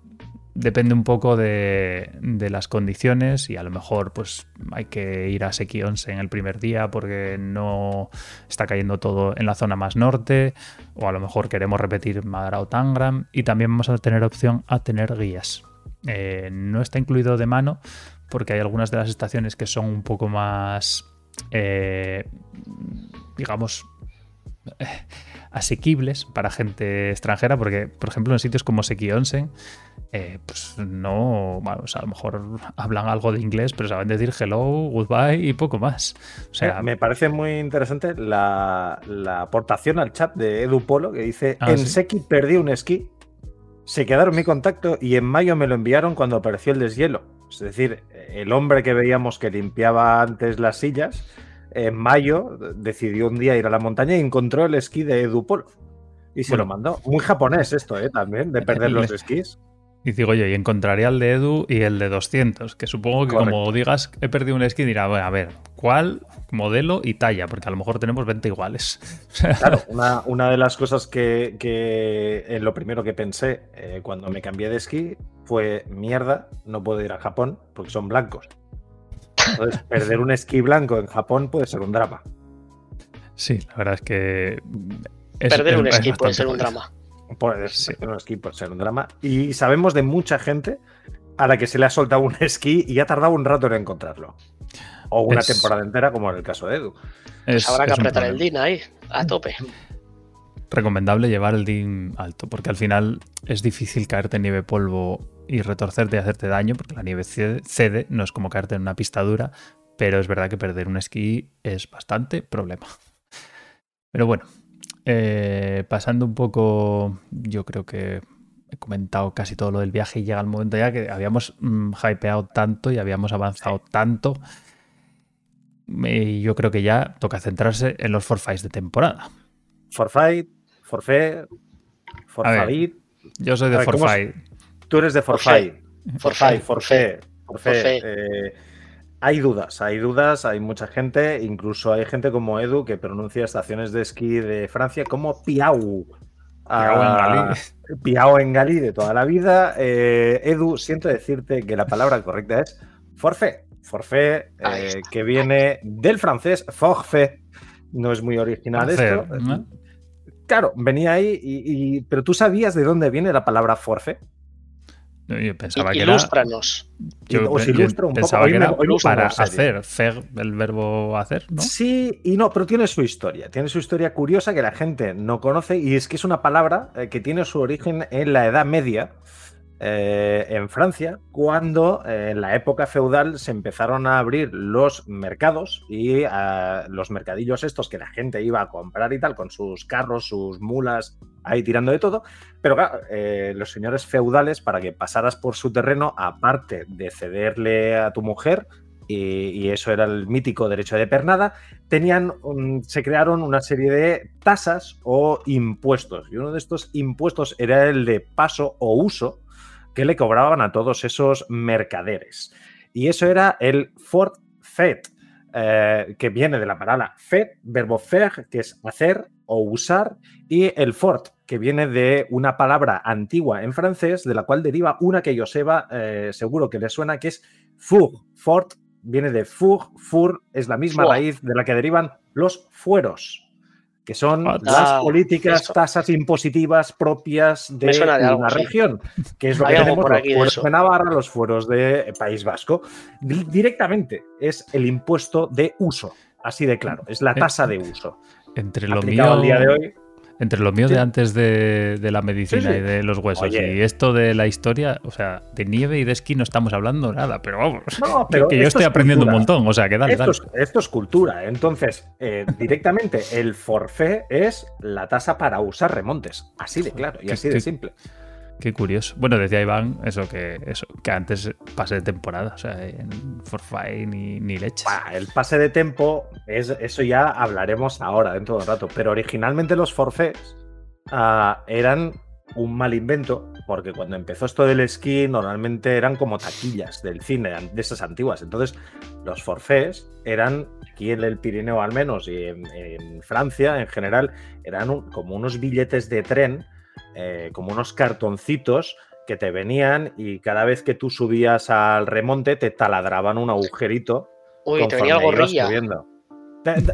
depende un poco de, las condiciones y a lo mejor pues hay que ir a Sekionse en el primer día porque no está cayendo todo en la zona más norte o a lo mejor queremos repetir Madara o Tangram y también vamos a tener opción a tener guías eh, no está incluido de mano porque hay algunas de las estaciones que son un poco más, eh, digamos, asequibles para gente extranjera, porque, por ejemplo, en sitios como Seki Onsen, eh, pues no, bueno, a lo mejor hablan algo de inglés, pero saben decir hello, goodbye y poco más. O sea, Eh, me parece muy interesante la, la aportación al chat de Edu Polo que dice: Ah, En sí. Seki perdí un esquí, se quedaron mi contacto y en mayo me lo enviaron cuando apareció el deshielo. Es decir, el hombre que veíamos que limpiaba antes las sillas, en mayo decidió un día ir a la montaña y encontró el esquí de Edu Polo. Y se Bueno. lo mandó. Muy japonés esto, ¿eh? También, de perder los esquís. Y digo, oye, y encontraría el de Edu y el de 200, que supongo que como digas, he perdido un esquí, dirá, bueno, a ver, ¿cuál modelo y talla? Porque a lo mejor tenemos 20 iguales. Claro, una, una de las cosas que, que en lo primero que pensé eh, cuando me cambié de esquí fue mierda, no puedo ir a Japón porque son blancos. Entonces, perder un esquí blanco en Japón puede ser un drama. sí, la verdad es que... es- Perder es- un es esquí puede ser un drama. Puede Sí. un esquí puede ser un drama. Y sabemos de mucha gente a la que se le ha soltado un esquí y ha tardado un rato en encontrarlo. O una Es- temporada entera, como en el caso de Edu. Es- Pues Habrá que apretar el. DIN ahí, a tope. recomendable llevar el DIN alto, porque al final es difícil caerte en nieve polvo y retorcerte y hacerte daño, porque la nieve cede, cede, no es como caerte en una pista dura, pero es verdad que perder un esquí es bastante problema. Pero bueno, eh, pasando un poco, yo creo que he comentado casi todo lo del viaje y llega el momento ya que habíamos mm, hypeado tanto y habíamos avanzado tanto. Y yo creo que ya toca centrarse en los forfaits de temporada. Forfait, forfait, forfait. Yo soy de forfait. Tú eres de forfait. Forfait, Forfait, forfait, hay dudas, hay dudas, hay mucha gente, incluso hay gente como Edu que pronuncia estaciones de esquí de Francia como Piau. Piau en Ah, Galí. Piau en Galí de toda la vida. Eh, Edu, siento decirte que la palabra correcta es forfait. Forfait, eh, que viene del francés forfait. No es muy original esto. ¿no? Claro, venía ahí, y, y- pero tú sabías de dónde viene la palabra forfait. Yo I- pensaba que era, Ilústranos. yo Os ilustro un poco. pensaba Hoy que me- era me para hacer, fer, el verbo hacer, ¿no? Sí y no, pero tiene su historia. Tiene su historia curiosa que la gente no conoce y es que es una palabra eh, que tiene su origen en la Edad Media, eh, en Francia, cuando eh, en la época feudal se empezaron a abrir los mercados y ah, los mercadillos estos que la gente iba a comprar y tal, con sus carros, sus mulas, ahí tirando de todo. Pero claro, eh, los señores feudales, para que pasaras por su terreno, aparte de cederle a tu mujer, y, eso era el mítico derecho de pernada, tenían, se crearon una serie de tasas o impuestos. Y uno de estos impuestos era el de paso o uso que le cobraban a todos esos mercaderes. Y eso era el forfait, eh, que viene de la palabra fait, verbo faire, que es hacer o usar, y el fort, que viene de una palabra antigua en francés, de la cual deriva una que Joseba eh, seguro que le suena, que es four. Fort viene de four, four es la misma raíz de la que derivan los fueros, que son Ah, las políticas, eso. tasas impositivas propias de de algo, una sí. región, que es lo Hay que tenemos por los aquí de fueros de Navarra, los fueros de País Vasco. Di- Directamente es el impuesto de uso, así de claro, es la tasa de uso. Entre lo Aplicado mío, al día de hoy, entre lo mío Sí. de antes de, de la medicina Sí, sí. y de los huesos Oye. y esto de la historia, o sea, de nieve y de esquí no estamos hablando nada, pero vamos, No, que- pero que, yo esto estoy es aprendiendo un montón, o sea, que dale, esto, dale. es, esto es cultura. Entonces, eh, directamente el forfait es la tasa para usar remontes. Así de claro y así de simple. Qué curioso. Bueno, decía Iván eso que eso que antes pasé de temporada, o sea, en Forfait ni, ni leches. Bah, el pase de tempo, es, eso ya hablaremos ahora dentro de un rato. Pero originalmente los forfaits ah, eran un mal invento, porque cuando empezó esto del esquí, normalmente eran como taquillas del cine, de esas antiguas. Entonces, los forfaits eran, aquí en el Pirineo al menos, y en, Francia en general, eran como unos billetes de tren, eh, como unos cartoncitos que te venían y cada vez que tú subías al remonte te taladraban un agujerito Uy, te venía gorrilla.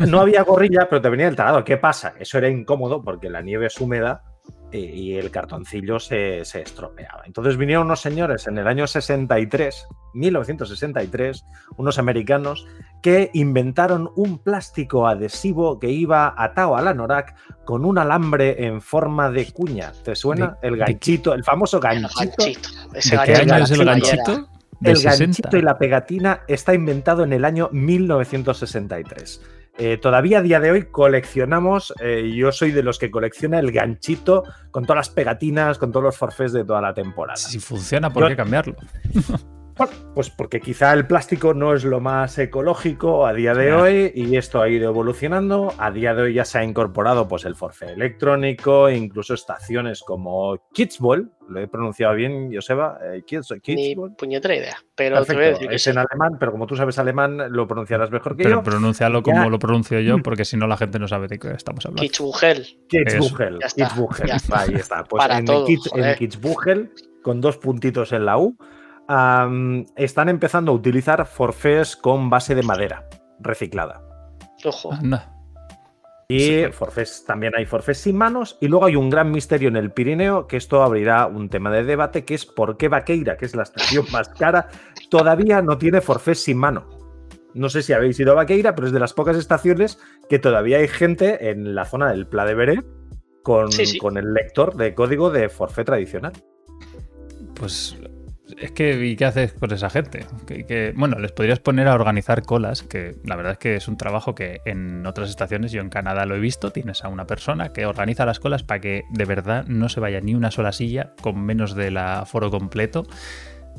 No había gorrilla, pero te venía el taladro. ¿Qué pasa? Eso era incómodo porque la nieve es húmeda y el cartoncillo se, se, estropeaba. Entonces vinieron unos señores en el año 63, 1963, unos americanos, que inventaron un plástico adhesivo que iba atado a la Norak con un alambre en forma de cuña. ¿Te suena? el ganchito, el famoso ganchito. El ganchito. ¿De qué año es el ganchito? El ganchito y la pegatina está inventado en el año 1963. Eh, todavía a día de hoy coleccionamos, eh, yo soy de los que colecciona el ganchito con todas las pegatinas, con todos los forfés de toda la temporada. Si funciona, ¿por qué cambiarlo? pues porque quizá el plástico no es lo más ecológico a día de hoy y esto ha ido evolucionando. A día de hoy ya se ha incorporado pues el forfé electrónico, incluso estaciones como Kidsball, lo he pronunciado bien, Joseba, eh, Kids, Ni puñetera idea, pero es en alemán, pero como tú sabes alemán lo pronunciarás mejor que yo. Pero pronúncialo como lo pronuncio yo, porque si no la gente no sabe de qué estamos hablando. Kitzbühel. Kitzbühel, Kitzbühel. Ahí está. Pues en, en Kitzbühel, con dos puntitos en la U, están empezando a utilizar forfés con base de madera reciclada. Ojo. Y forfés, también hay forfés sin manos. Y luego hay un gran misterio en el Pirineo, que esto abrirá un tema de debate, que es por qué Vaqueira, que es la estación más cara, todavía no tiene forfés sin mano. No sé si habéis ido a Vaqueira, pero es de las pocas estaciones que todavía hay gente en la zona del Pla de Beret con, con el lector de código de forfé tradicional. Pues es que, ¿y qué haces con esa gente? Que, bueno, les podrías poner a organizar colas, que la verdad es que es un trabajo que en otras estaciones, yo en Canadá lo he visto, tienes a una persona que organiza las colas para que de verdad no se vaya ni una sola silla con menos del aforo completo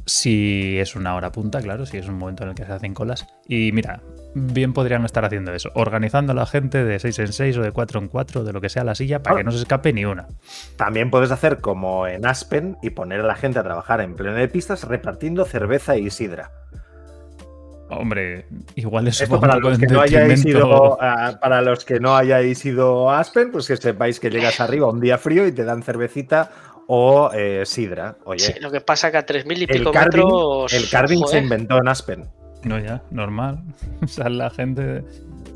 si es una hora punta, claro, si es un momento en el que se hacen colas. Y mira, bien podrían estar haciendo eso, organizando a la gente de 6 en 6 o de 4 en 4, de lo que sea la silla, para que no se escape ni una. También puedes hacer como en Aspen y poner a la gente a trabajar en pleno de pistas repartiendo cerveza y sidra. Hombre, igual es Esto para los que no hayáis ido para los que no hayáis ido a Aspen, pues que sepáis que llegas arriba un día frío y te dan cervecita o eh, sidra. Oye, lo que pasa que a 3.000 y pico metros. El carving se inventó en Aspen. No, ya, normal. o sea, la gente.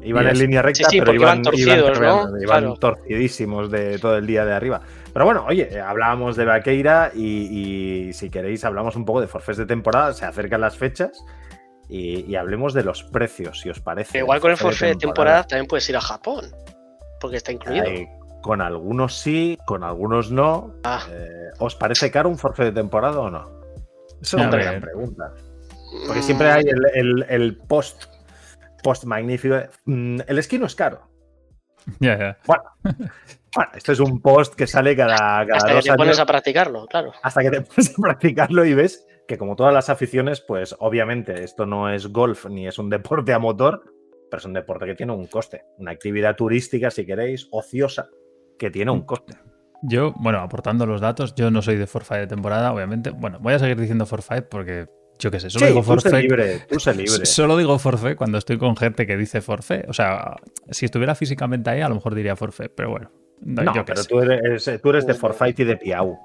Iban en línea recta, pero iban, torcidos, ¿no? iban torcidísimos de todo el día de arriba. Pero bueno, oye, hablábamos de Vaqueira y, si queréis hablamos un poco de forfés de temporada, se acercan las fechas y, hablemos de los precios, si os parece. Igual con el forfé de temporada, también puedes ir a Japón, porque está incluido. Con algunos sí, con algunos no. Ah. Eh, ¿Os parece caro un forfait de temporada o no? Esa es una gran pregunta. Porque siempre hay el, post, post magnífico. Mm, el esquí no es caro. Ya. Bueno, esto es un post que sale cada, cada Hasta que te pones a practicarlo, claro. Hasta que te pones a practicarlo y ves que como todas las aficiones, pues obviamente esto no es golf ni es un deporte a motor, pero es un deporte que tiene un coste. Una actividad turística, si queréis, ociosa, que tiene un coste. Yo, bueno, aportando los datos, yo no soy de forfait de temporada, obviamente. Bueno, voy a seguir diciendo forfait porque yo qué sé, solo digo forfait. libre, tú libre. Solo digo forfait cuando estoy con gente que dice forfait. O sea, si estuviera físicamente ahí, a lo mejor diría forfait, pero bueno. No, pero tú eres, tú eres, de forfait y de piau.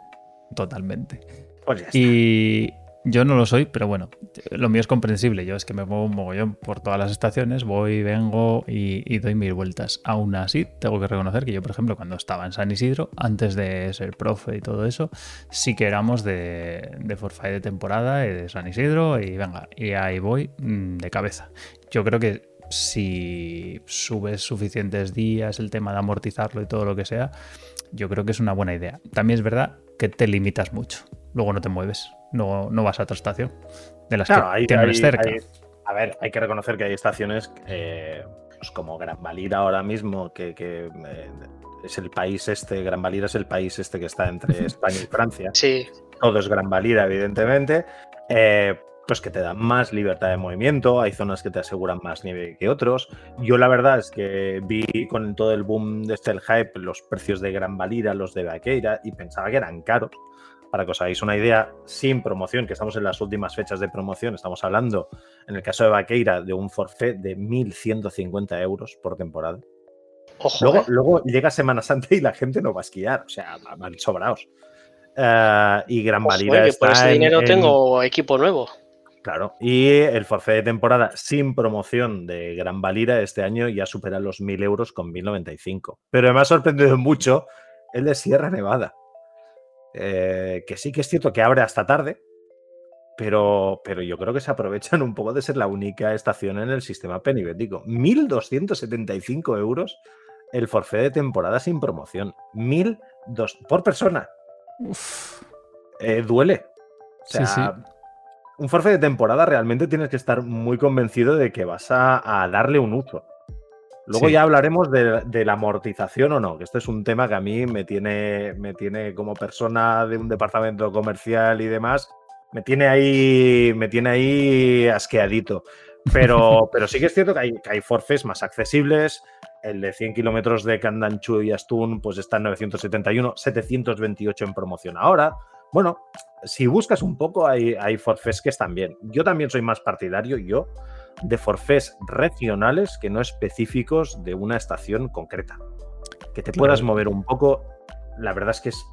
Totalmente. Pues y, yo no lo soy, pero bueno, lo mío es comprensible. Yo es que me muevo un mogollón por todas las estaciones, voy, vengo y, doy mil vueltas. Aún así, tengo que reconocer que yo, por ejemplo, cuando estaba en San Isidro, antes de ser profe y todo eso, sí que éramos de, de forfait de temporada y de San Isidro y venga, y ahí voy mm, de cabeza. Yo creo que si subes suficientes días, el tema de amortizarlo y todo lo que sea, yo creo que es una buena idea. También es verdad que te limitas mucho, luego no te mueves no, no vas a otra estación de las que tienes cerca. a ver, hay que reconocer que hay estaciones eh, pues como Gran Valira ahora mismo, que, eh, es el país este, Gran Valira es el país este que está entre España y Francia. Sí. Todo es Gran Valira, evidentemente. Eh, pues que te dan más libertad de movimiento, hay zonas que te aseguran más nieve que otros. Yo la verdad es que vi con todo el boom de este el hype los precios de Gran Valira, los de Vaqueira, y pensaba que eran caros para que os hagáis una idea, sin promoción, que estamos en las últimas fechas de promoción, estamos hablando, en el caso de Vaqueira, de un forfait de 1.150 euros por temporada. Ojo, luego, eh. luego, llega Semana Santa y la gente no va a esquiar, o sea, van sobrados. Uh, y Gran Valira está por ese dinero tengo equipo nuevo. Claro, y el forfait de temporada sin promoción de Gran Valira este año ya supera los 1.000 euros con 1.095. Pero me ha sorprendido mucho el de Sierra Nevada. Eh, que sí que es cierto que abre hasta tarde, pero, pero yo creo que se aprovechan un poco de ser la única estación en el sistema penibético. 1.275 euros el forfait de temporada sin promoción. 1.200 por persona. Eh, duele. O sea, un forfait de temporada realmente tienes que estar muy convencido de que vas a, darle un uso. Luego ya hablaremos de, la amortización o no, que este es un tema que a mí me tiene, me tiene como persona de un departamento comercial y demás, me tiene ahí, me tiene ahí asqueadito. Pero, pero sí que es cierto que hay, que hay forfés más accesibles. El de 100 kilómetros de Candanchu y Astún pues está en 971, 728 en promoción ahora. Bueno, si buscas un poco, hay, hay forfés que están bien. Yo también soy más partidario, yo, de forfés regionales que no específicos de una estación concreta. Que te puedas mover un poco, la verdad es que es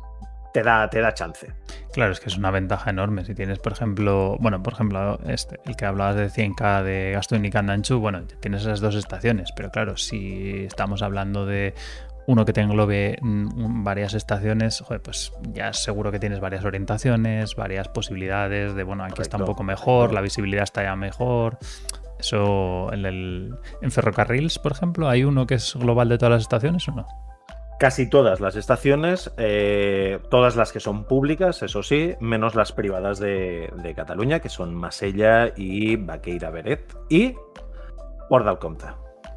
te da, te da chance. Claro, es que es una ventaja enorme. Si tienes, por ejemplo, bueno, por ejemplo, este, el que hablabas de 100K de Gastón y Candanchu, bueno, tienes esas dos estaciones, pero claro, si estamos hablando de uno que te englobe mm, varias estaciones, pues ya seguro que tienes varias orientaciones, varias posibilidades de, bueno, aquí está un poco mejor, la visibilidad está ya mejor. Eso, en, el, en ferrocarriles, por ejemplo, ¿hay uno que es global de todas las estaciones o no? Casi todas las estaciones, eh, todas las que son públicas, eso sí, menos las privadas de, Cataluña, que son Masella y Baqueira Beret, y Port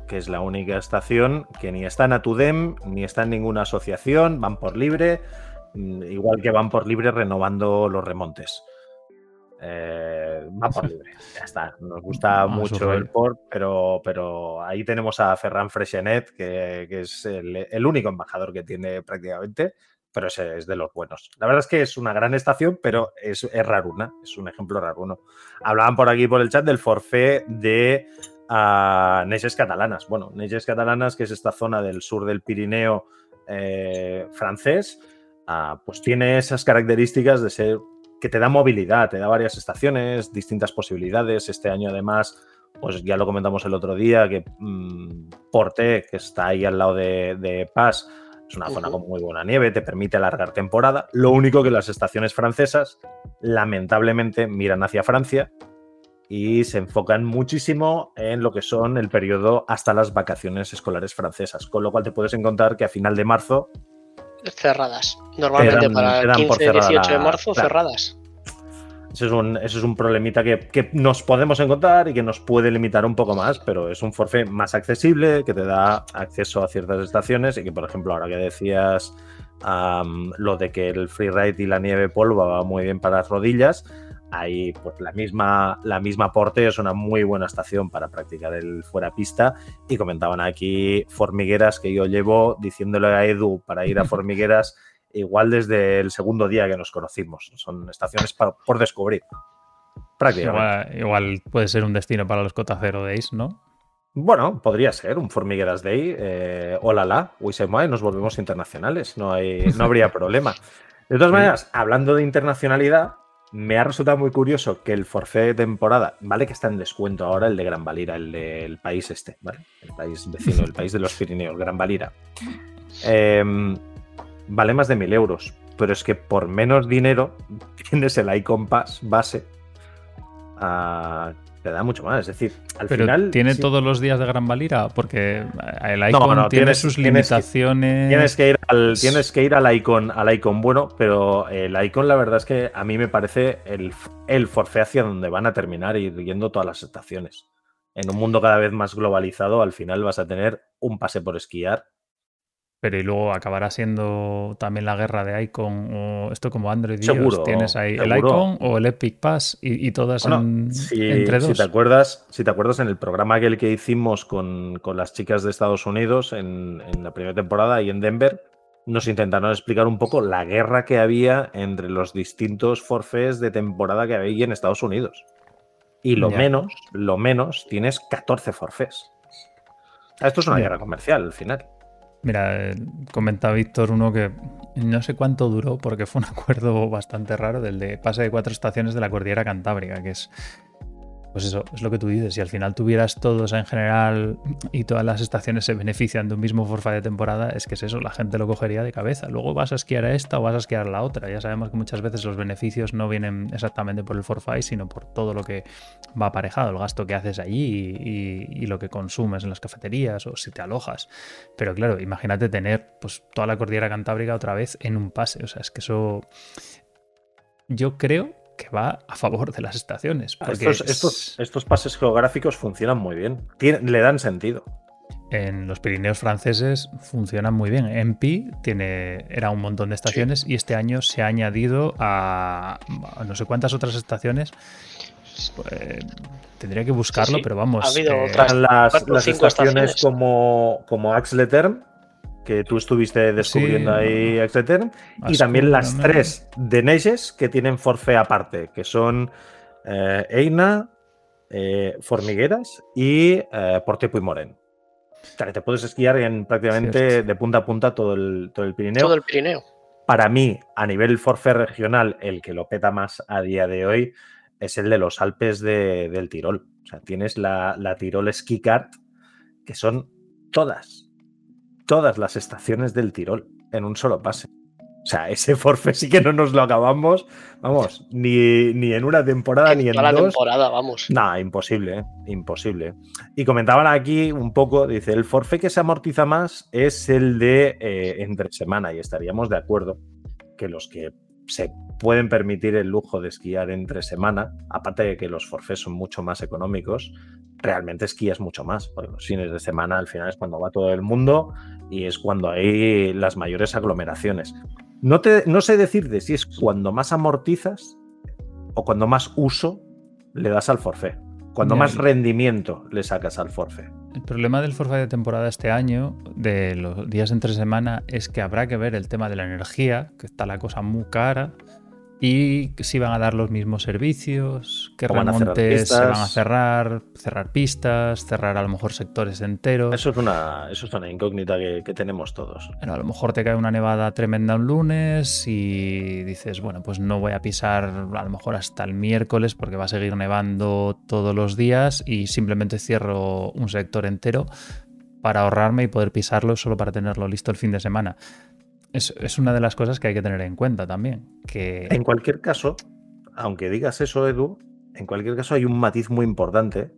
que es la única estación que ni está en Atudem, ni está en ninguna asociación, van por libre, mm, igual que van por libre renovando los remontes. Eh, va por libre, ya está. Nos gusta mucho el port, pero, pero ahí tenemos a Ferran Freshenet, que, es el, único embajador que tiene prácticamente, pero ese es de los buenos. La verdad es que es una gran estación, pero es, es raruna, es un ejemplo raruno. Hablaban por aquí por el chat del forfait de uh, Catalanas. Bueno, Neyes Catalanas, que es esta zona del sur del Pirineo eh, francés, ah, pues tiene esas características de ser que te da movilidad, te da varias estaciones, distintas posibilidades. Este año además, pues ya lo comentamos el otro día, que mm, Porte, que está ahí al lado de, de Paz, es una zona con muy buena nieve, te permite alargar temporada. Lo único que las estaciones francesas, lamentablemente, miran hacia Francia y se enfocan muchísimo en lo que son el periodo hasta las vacaciones escolares francesas, con lo cual te puedes encontrar que a final de marzo cerradas. Normalmente para el 15, 18 de marzo, cerradas. Eso es, un, eso es un problemita que, nos podemos encontrar y que nos puede limitar un poco más, pero es un forfait más accesible, que te da acceso a ciertas estaciones y que, por ejemplo, ahora que decías lo de que el freeride y la nieve polvo va muy bien para las rodillas, Ahí, pues la misma, la misma Porte es una muy buena estación para practicar el fuera pista. Y comentaban aquí Formigueras que yo llevo diciéndole a Edu para ir a Formigueras igual desde el segundo día que nos conocimos. Son estaciones por descubrir. Prácticamente. Igual, puede ser un destino para los Cota Days, ¿no? Bueno, podría ser un Formigueras Day. Eh, hola, la, nos volvemos internacionales. No, hay, no habría problema. De todas maneras, hablando de internacionalidad, me ha resultado muy curioso que el forfait de temporada, vale que está en descuento ahora el de Gran Valira, el del país este, ¿vale? El país vecino, el país de los Pirineos, Gran Valira. Em, vale más de mil euros, pero es que por menos dinero tienes el Icon Pass base a te da mucho más. Es decir, al Pero final. ¿Tiene todos los días de Gran Valira? Porque el Icon tiene sus limitaciones. Tienes que, ir al, tienes que ir al Icon, al Icon bueno, pero el Icon, la verdad es que a mí me parece el, el forfait hacia donde van a terminar ir yendo todas las estaciones. En un mundo cada vez más globalizado, al final vas a tener un pase por esquiar pero y luego acabará siendo también la guerra de Icon o esto como Android seguro, tienes ahí el Icon o el Epic Pass y, todas entre dos. Si te acuerdas, si te acuerdas en el programa aquel que hicimos con, las chicas de Estados Unidos en, la primera temporada y en Denver, nos intentaron explicar un poco la guerra que había entre los distintos forfés de temporada que había en Estados Unidos. Y lo menos, lo menos, tienes 14 forfés. Esto es una guerra comercial al final. Mira, comenta Víctor uno que no sé cuánto duró porque fue un acuerdo bastante raro del de pase de cuatro estaciones de la cordillera cantábrica, que es Pues eso, es lo que tú dices. Si al final tuvieras todos en general y todas las estaciones se benefician de un mismo forfait de temporada, es que es eso, la gente lo cogería de cabeza. Luego vas a esquiar a esta o vas a esquiar a la otra. Ya sabemos que muchas veces los beneficios no vienen exactamente por el forfait, sino por todo lo que va aparejado, el gasto que haces allí y, lo que consumes en las cafeterías o si te alojas. Pero claro, imagínate tener pues toda la cordillera cantábrica otra vez en un pase. O sea, es que eso yo creo que va a favor de las estaciones. Estos, estos, pases geográficos funcionan muy bien, le dan sentido. En los Pirineos franceses funcionan muy bien. En Pi tiene, era un montón de estaciones y este año se ha añadido a, no sé cuántas otras estaciones. Pues, tendría que buscarlo, pero vamos. Ha habido eh, otras las, estaciones, como, como Axleterm, que tú estuviste descubriendo ahí, etc. Y también las tres de Neyes que tienen forfe aparte, que son eh, Eina, eh, Formigueras y eh, Portepo y Moren. te puedes esquiar en prácticamente de punta a punta todo el, todo el Pirineo. Todo el Pirineo. Para mí, a nivel forfe regional, el que lo peta más a día de hoy es el de los Alpes del Tirol. O sea, tienes la, la Tirol Ski Kart, que son todas, todas las estaciones del Tirol en un solo pase. O sea, ese forfe sí que no nos lo acabamos, vamos, ni, ni en una temporada ni en toda la temporada, vamos. Nada, imposible, ¿eh? imposible. Y comentaban aquí un poco, dice, el forfe que se amortiza más es el de eh, entre semana y estaríamos de acuerdo que los que se pueden permitir el lujo de esquiar entre semana, aparte de que los forfés son mucho más económicos, realmente esquías mucho más, porque los fines de semana al final es cuando va todo el mundo y es cuando hay las mayores aglomeraciones. No, te, no sé decirte si es cuando más amortizas o cuando más uso le das al forfé, cuando más rendimiento le sacas al forfé. El problema del forfait de temporada este año, de los días entre semana, es que habrá que ver el tema de la energía, que está la cosa muy cara y si van a dar los mismos servicios, qué remontes se van a cerrar, cerrar pistas, cerrar a lo mejor sectores enteros. Eso es una, eso es una incógnita que, tenemos todos. a lo mejor te cae una nevada tremenda un lunes y dices, bueno, pues no voy a pisar a lo mejor hasta el miércoles porque va a seguir nevando todos los días y simplemente cierro un sector entero para ahorrarme y poder pisarlo solo para tenerlo listo el fin de semana. Es, una de las cosas que hay que tener en cuenta también. Que... En cualquier caso, aunque digas eso, Edu, en cualquier caso hay un matiz muy importante,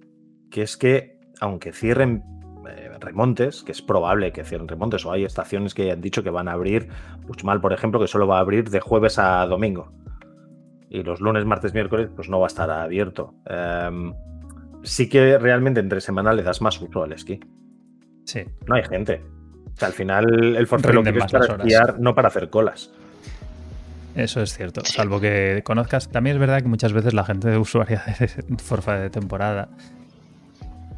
que es que aunque cierren eh, remontes, que es probable que cierren remontes, o hay estaciones que han dicho que van a abrir, mal por ejemplo, que solo va a abrir de jueves a domingo. Y los lunes, martes, miércoles, pues no va a estar abierto. Em, sí que realmente entre semana le das más uso al esquí. Sí. No hay gente al final el Forfe lo quieres para esquiar, no para hacer colas. Eso es cierto, salvo que conozcas. También es verdad que muchas veces la gente de usuaria de Forfa de temporada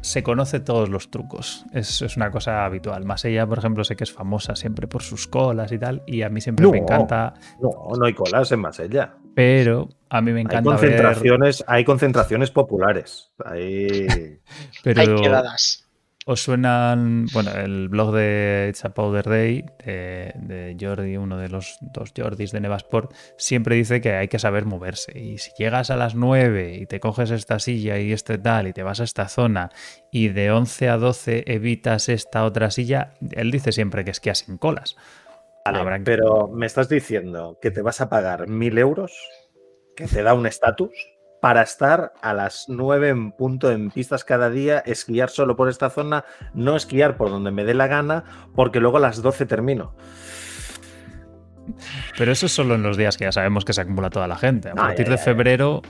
se conoce todos los trucos. Es, es, una cosa habitual. Más ella, por ejemplo, sé que es famosa siempre por sus colas y tal. Y a mí siempre me encanta. No, no hay colas en Masella. Pero a mí me encanta. Hay concentraciones, hay concentraciones populares. Hay, Pero... hay quedadas. ¿Os suenan, bueno, el blog de It's a Powder Day de, Jordi, uno de los dos Jordis de Nevasport, siempre dice que hay que saber moverse. Y si llegas a las 9 y te coges esta silla y este tal y te vas a esta zona y de 11 a 12 evitas esta otra silla, él dice siempre que esquías sin colas. Vale, pero me estás diciendo que te vas a pagar mil euros, que te da un estatus para estar a las 9 en punto en pistas cada día, esquiar solo por esta zona, no esquiar por donde me dé la gana, porque luego a las 12 termino. Pero eso es solo en los días que ya sabemos que se acumula toda la gente. A partir de febrero,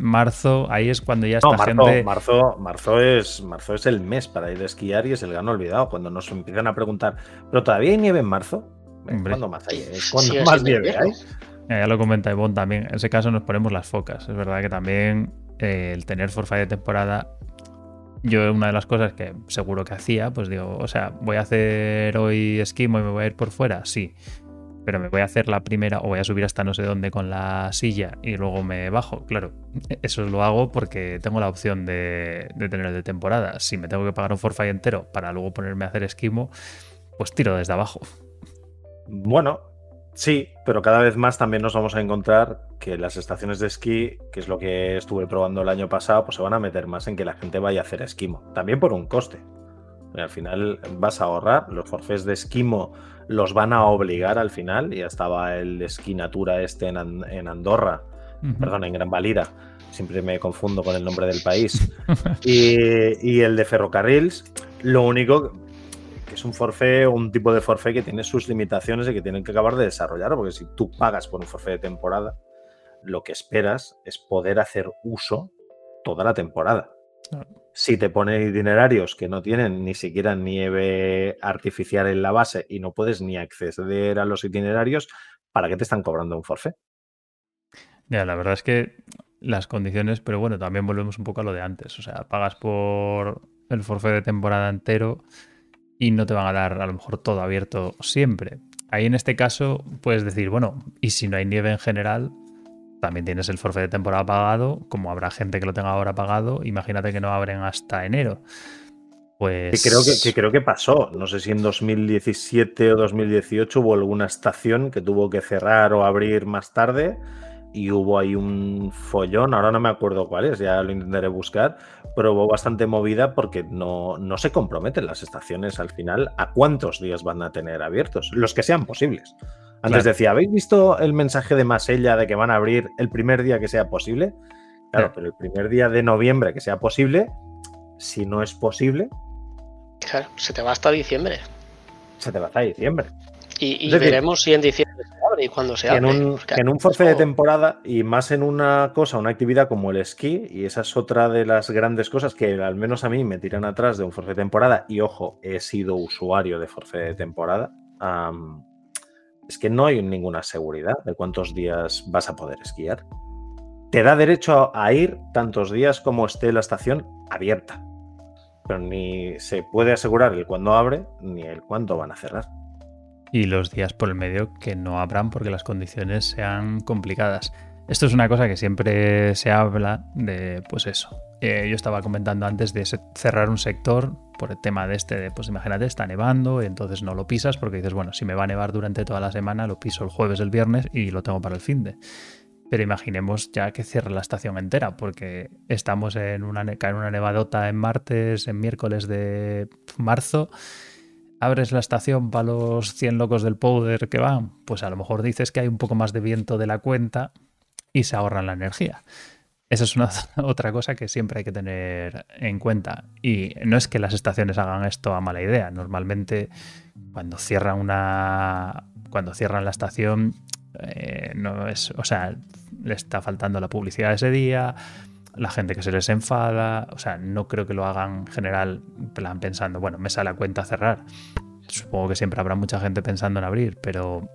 marzo, ahí es cuando ya está marzo, gente. Marzo, marzo, es, marzo es el mes para ir a esquiar y es el gran olvidado. Cuando nos empiezan a preguntar, ¿pero todavía hay nieve en marzo? ¿Cuándo más hay? ¿Cuándo más nieve hay? Ya lo comenta Ivonne también. En ese caso nos ponemos las focas. Es verdad que también eh, el tener forfait de temporada. Yo, una de las cosas que seguro que hacía, pues digo, o sea, voy a hacer hoy esquimo y me voy a ir por fuera, sí. Pero me voy a hacer la primera o voy a subir hasta no sé dónde con la silla y luego me bajo. Claro, eso lo hago porque tengo la opción de, de tener de temporada. Si me tengo que pagar un forfait entero para luego ponerme a hacer esquimo, pues tiro desde abajo. Bueno, Sí, pero cada vez más también nos vamos a encontrar que las estaciones de esquí, que es lo que estuve probando el año pasado, pues se van a meter más en que la gente vaya a hacer esquimo. También por un coste. al final vas a ahorrar. Los forfés de esquimo los van a obligar al final. Ya estaba el esquinatura este en, Andorra, perdón, en Gran Valira. Siempre me confundo con el nombre del país. y, y el de ferrocarrils, lo único que es un forfait o un tipo de forfait que tiene sus limitaciones y que tienen que acabar de desarrollar, porque si tú pagas por un forfait de temporada, lo que esperas es poder hacer uso toda la temporada. Si te ponen itinerarios que no tienen ni siquiera nieve artificial en la base y no puedes ni acceder a los itinerarios, ¿para qué te están cobrando un forfait? Ya, la verdad es que las condiciones, pero bueno, también volvemos un poco a lo de antes. O sea, pagas por el forfait de temporada entero y no te van a dar a lo mejor todo abierto siempre. Ahí en este caso puedes decir, bueno, y si no hay nieve en general, también tienes el forfait de temporada pagado, como habrá gente que lo tenga ahora pagado, imagínate que no abren hasta enero. Pues... creo que, que, creo que pasó, no sé si en 2017 o 2018 hubo alguna estación que tuvo que cerrar o abrir más tarde y hubo ahí un follón, ahora no me acuerdo cuál es, ya lo intentaré buscar, pero hubo bastante movida porque no, no se comprometen las estaciones al final a cuántos días van a tener abiertos, los que sean posibles. Antes decía, ¿habéis visto el mensaje de Masella de que van a abrir el primer día que sea posible? Claro, pero el primer día de noviembre que sea posible, si no es posible. Claro, se te va hasta diciembre. Se te va hasta diciembre. Y, veremos si en diciembre se abre y cuando se abre. En un, en un forfait de temporada y más en una cosa, una actividad como el esquí, y esa es otra de las grandes cosas que al menos a mí me tiran atrás de un forfait de temporada, y ojo, he sido usuario de forfait de temporada, es que no hay ninguna seguridad de cuántos días vas a poder esquiar. Te da derecho a ir tantos días como esté la estación abierta, pero ni se puede asegurar el cuándo abre ni el cuándo van a cerrar y los días por el medio que no abran porque las condiciones sean complicadas. Esto es una cosa que siempre se habla de, pues eso. Eh, yo estaba comentando antes de cerrar un sector por el tema de este, pues imagínate, está nevando y entonces no lo pisas porque dices, bueno, si me va a nevar durante toda la semana, lo piso el jueves, el viernes y lo tengo para el fin de. Pero imaginemos ya que cierra la estación entera, porque estamos en una, en una nevadota en martes, en miércoles de marzo abres la estación para los 100 locos del powder que van, pues a lo mejor dices que hay un poco más de viento de la cuenta y se ahorran la energía. Esa es una, otra cosa que siempre hay que tener en cuenta. Y no es que las estaciones hagan esto a mala idea. Normalmente cuando cierran una. Cuando cierran la estación. Eh, no es. O sea, le está faltando la publicidad ese día. La gente que se les enfada. O sea, no creo que lo hagan en general plan pensando, bueno, me sale a cuenta cerrar. Supongo que siempre habrá mucha gente pensando en abrir, pero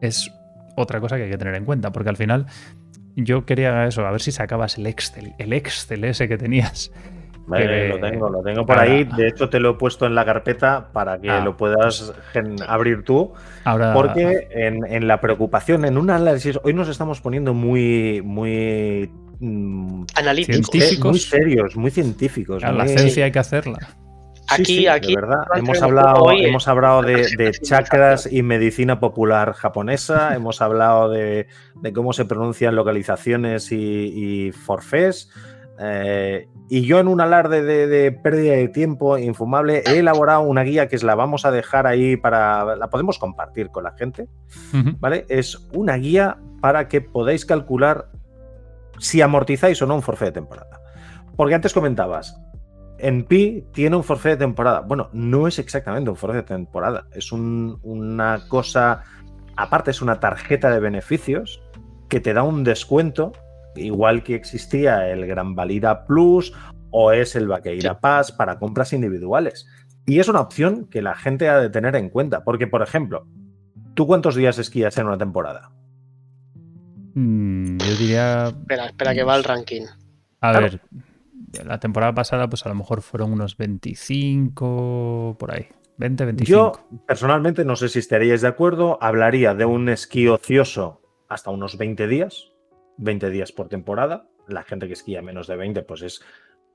es otra cosa que hay que tener en cuenta, porque al final yo quería eso, a ver si sacabas el Excel, el Excel ese que tenías. lo tengo, lo tengo por ahí. De hecho, te lo he puesto en la carpeta para que ah, lo puedas abrir tú. Ahora... Porque en, la preocupación, en un análisis, hoy nos estamos poniendo muy, muy mm, analíticos, muy serios, muy científicos. La ciencia hay que hacerla. Aquí, aquí. verdad. Hemos hablado, hemos hablado de, chakras y medicina popular japonesa. hemos hablado de, cómo se pronuncian localizaciones y, forfés. Eh, y yo, en un alarde de, pérdida de tiempo infumable, he elaborado una guía que es la vamos a dejar ahí para. La podemos compartir con la gente. ¿Vale? Es una guía para que podáis calcular si amortizáis o no un forfait de temporada. Porque antes comentabas, en Pi tiene un forfait de temporada. Bueno, no es exactamente un forfait de temporada. Es una cosa, aparte es una tarjeta de beneficios que te da un descuento, igual que existía el Gran Valida Plus o es el Vaqueira Pass para compras individuales. Y es una opción que la gente ha de tener en cuenta, porque por ejemplo, ¿tú cuántos días esquías en una temporada? Mm, yo diría... Espera, espera que va el ranking. A ver, la temporada pasada, pues a lo mejor fueron unos 25 por ahí. 20, 25. Yo, personalmente, no sé si estaríais de acuerdo, hablaría de un esquí ocioso hasta unos 20 días, 20 días por temporada. La gente que esquía menos de 20, pues es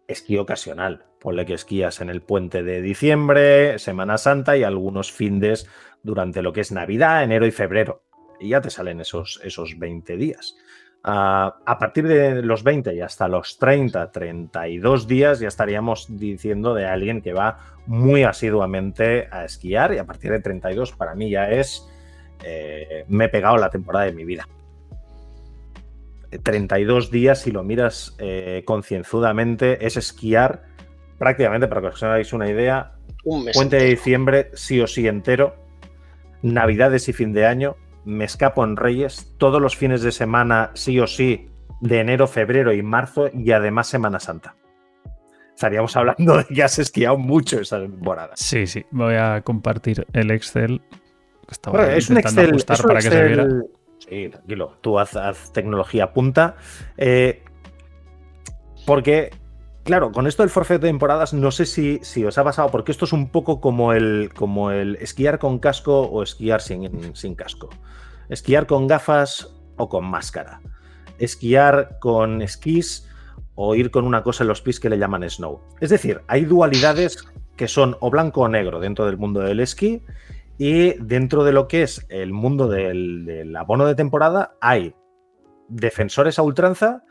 esquí ocasional. Ponle que esquías en el puente de diciembre, Semana Santa y algunos findes durante lo que es Navidad, enero y febrero. Y ya te salen esos, esos 20 días. Ah, a partir de los 20 y hasta los 30, 32 días ya estaríamos diciendo de alguien que va muy asiduamente a esquiar y a partir de 32 para mí ya es, eh, me he pegado la temporada de mi vida. 32 días, si lo miras eh, concienzudamente, es esquiar prácticamente, para que os hagáis una idea, Un mes. puente de diciembre sí o sí entero, navidades y fin de año, me escapo en Reyes, todos los fines de semana sí o sí, de enero, febrero y marzo y además Semana Santa. Estaríamos hablando de que has esquiado mucho esa temporada. Sí, sí. Voy a compartir el Excel. Estaba Bueno, es un Excel. es un para que se viera. Sí, tranquilo. Tú haz, haz tecnología punta. Eh, porque, claro, con esto del forfait de temporadas, no sé si, si os ha pasado, porque esto es un poco como el, como el esquiar con casco o esquiar sin, sin casco. Esquiar con gafas o con máscara. Esquiar con esquís o ir con una cosa en los pies que le llaman snow. Es decir, hay dualidades que son o blanco o negro dentro del mundo del esquí y dentro de lo que es el mundo del, del abono de temporada hay defensores a ultranza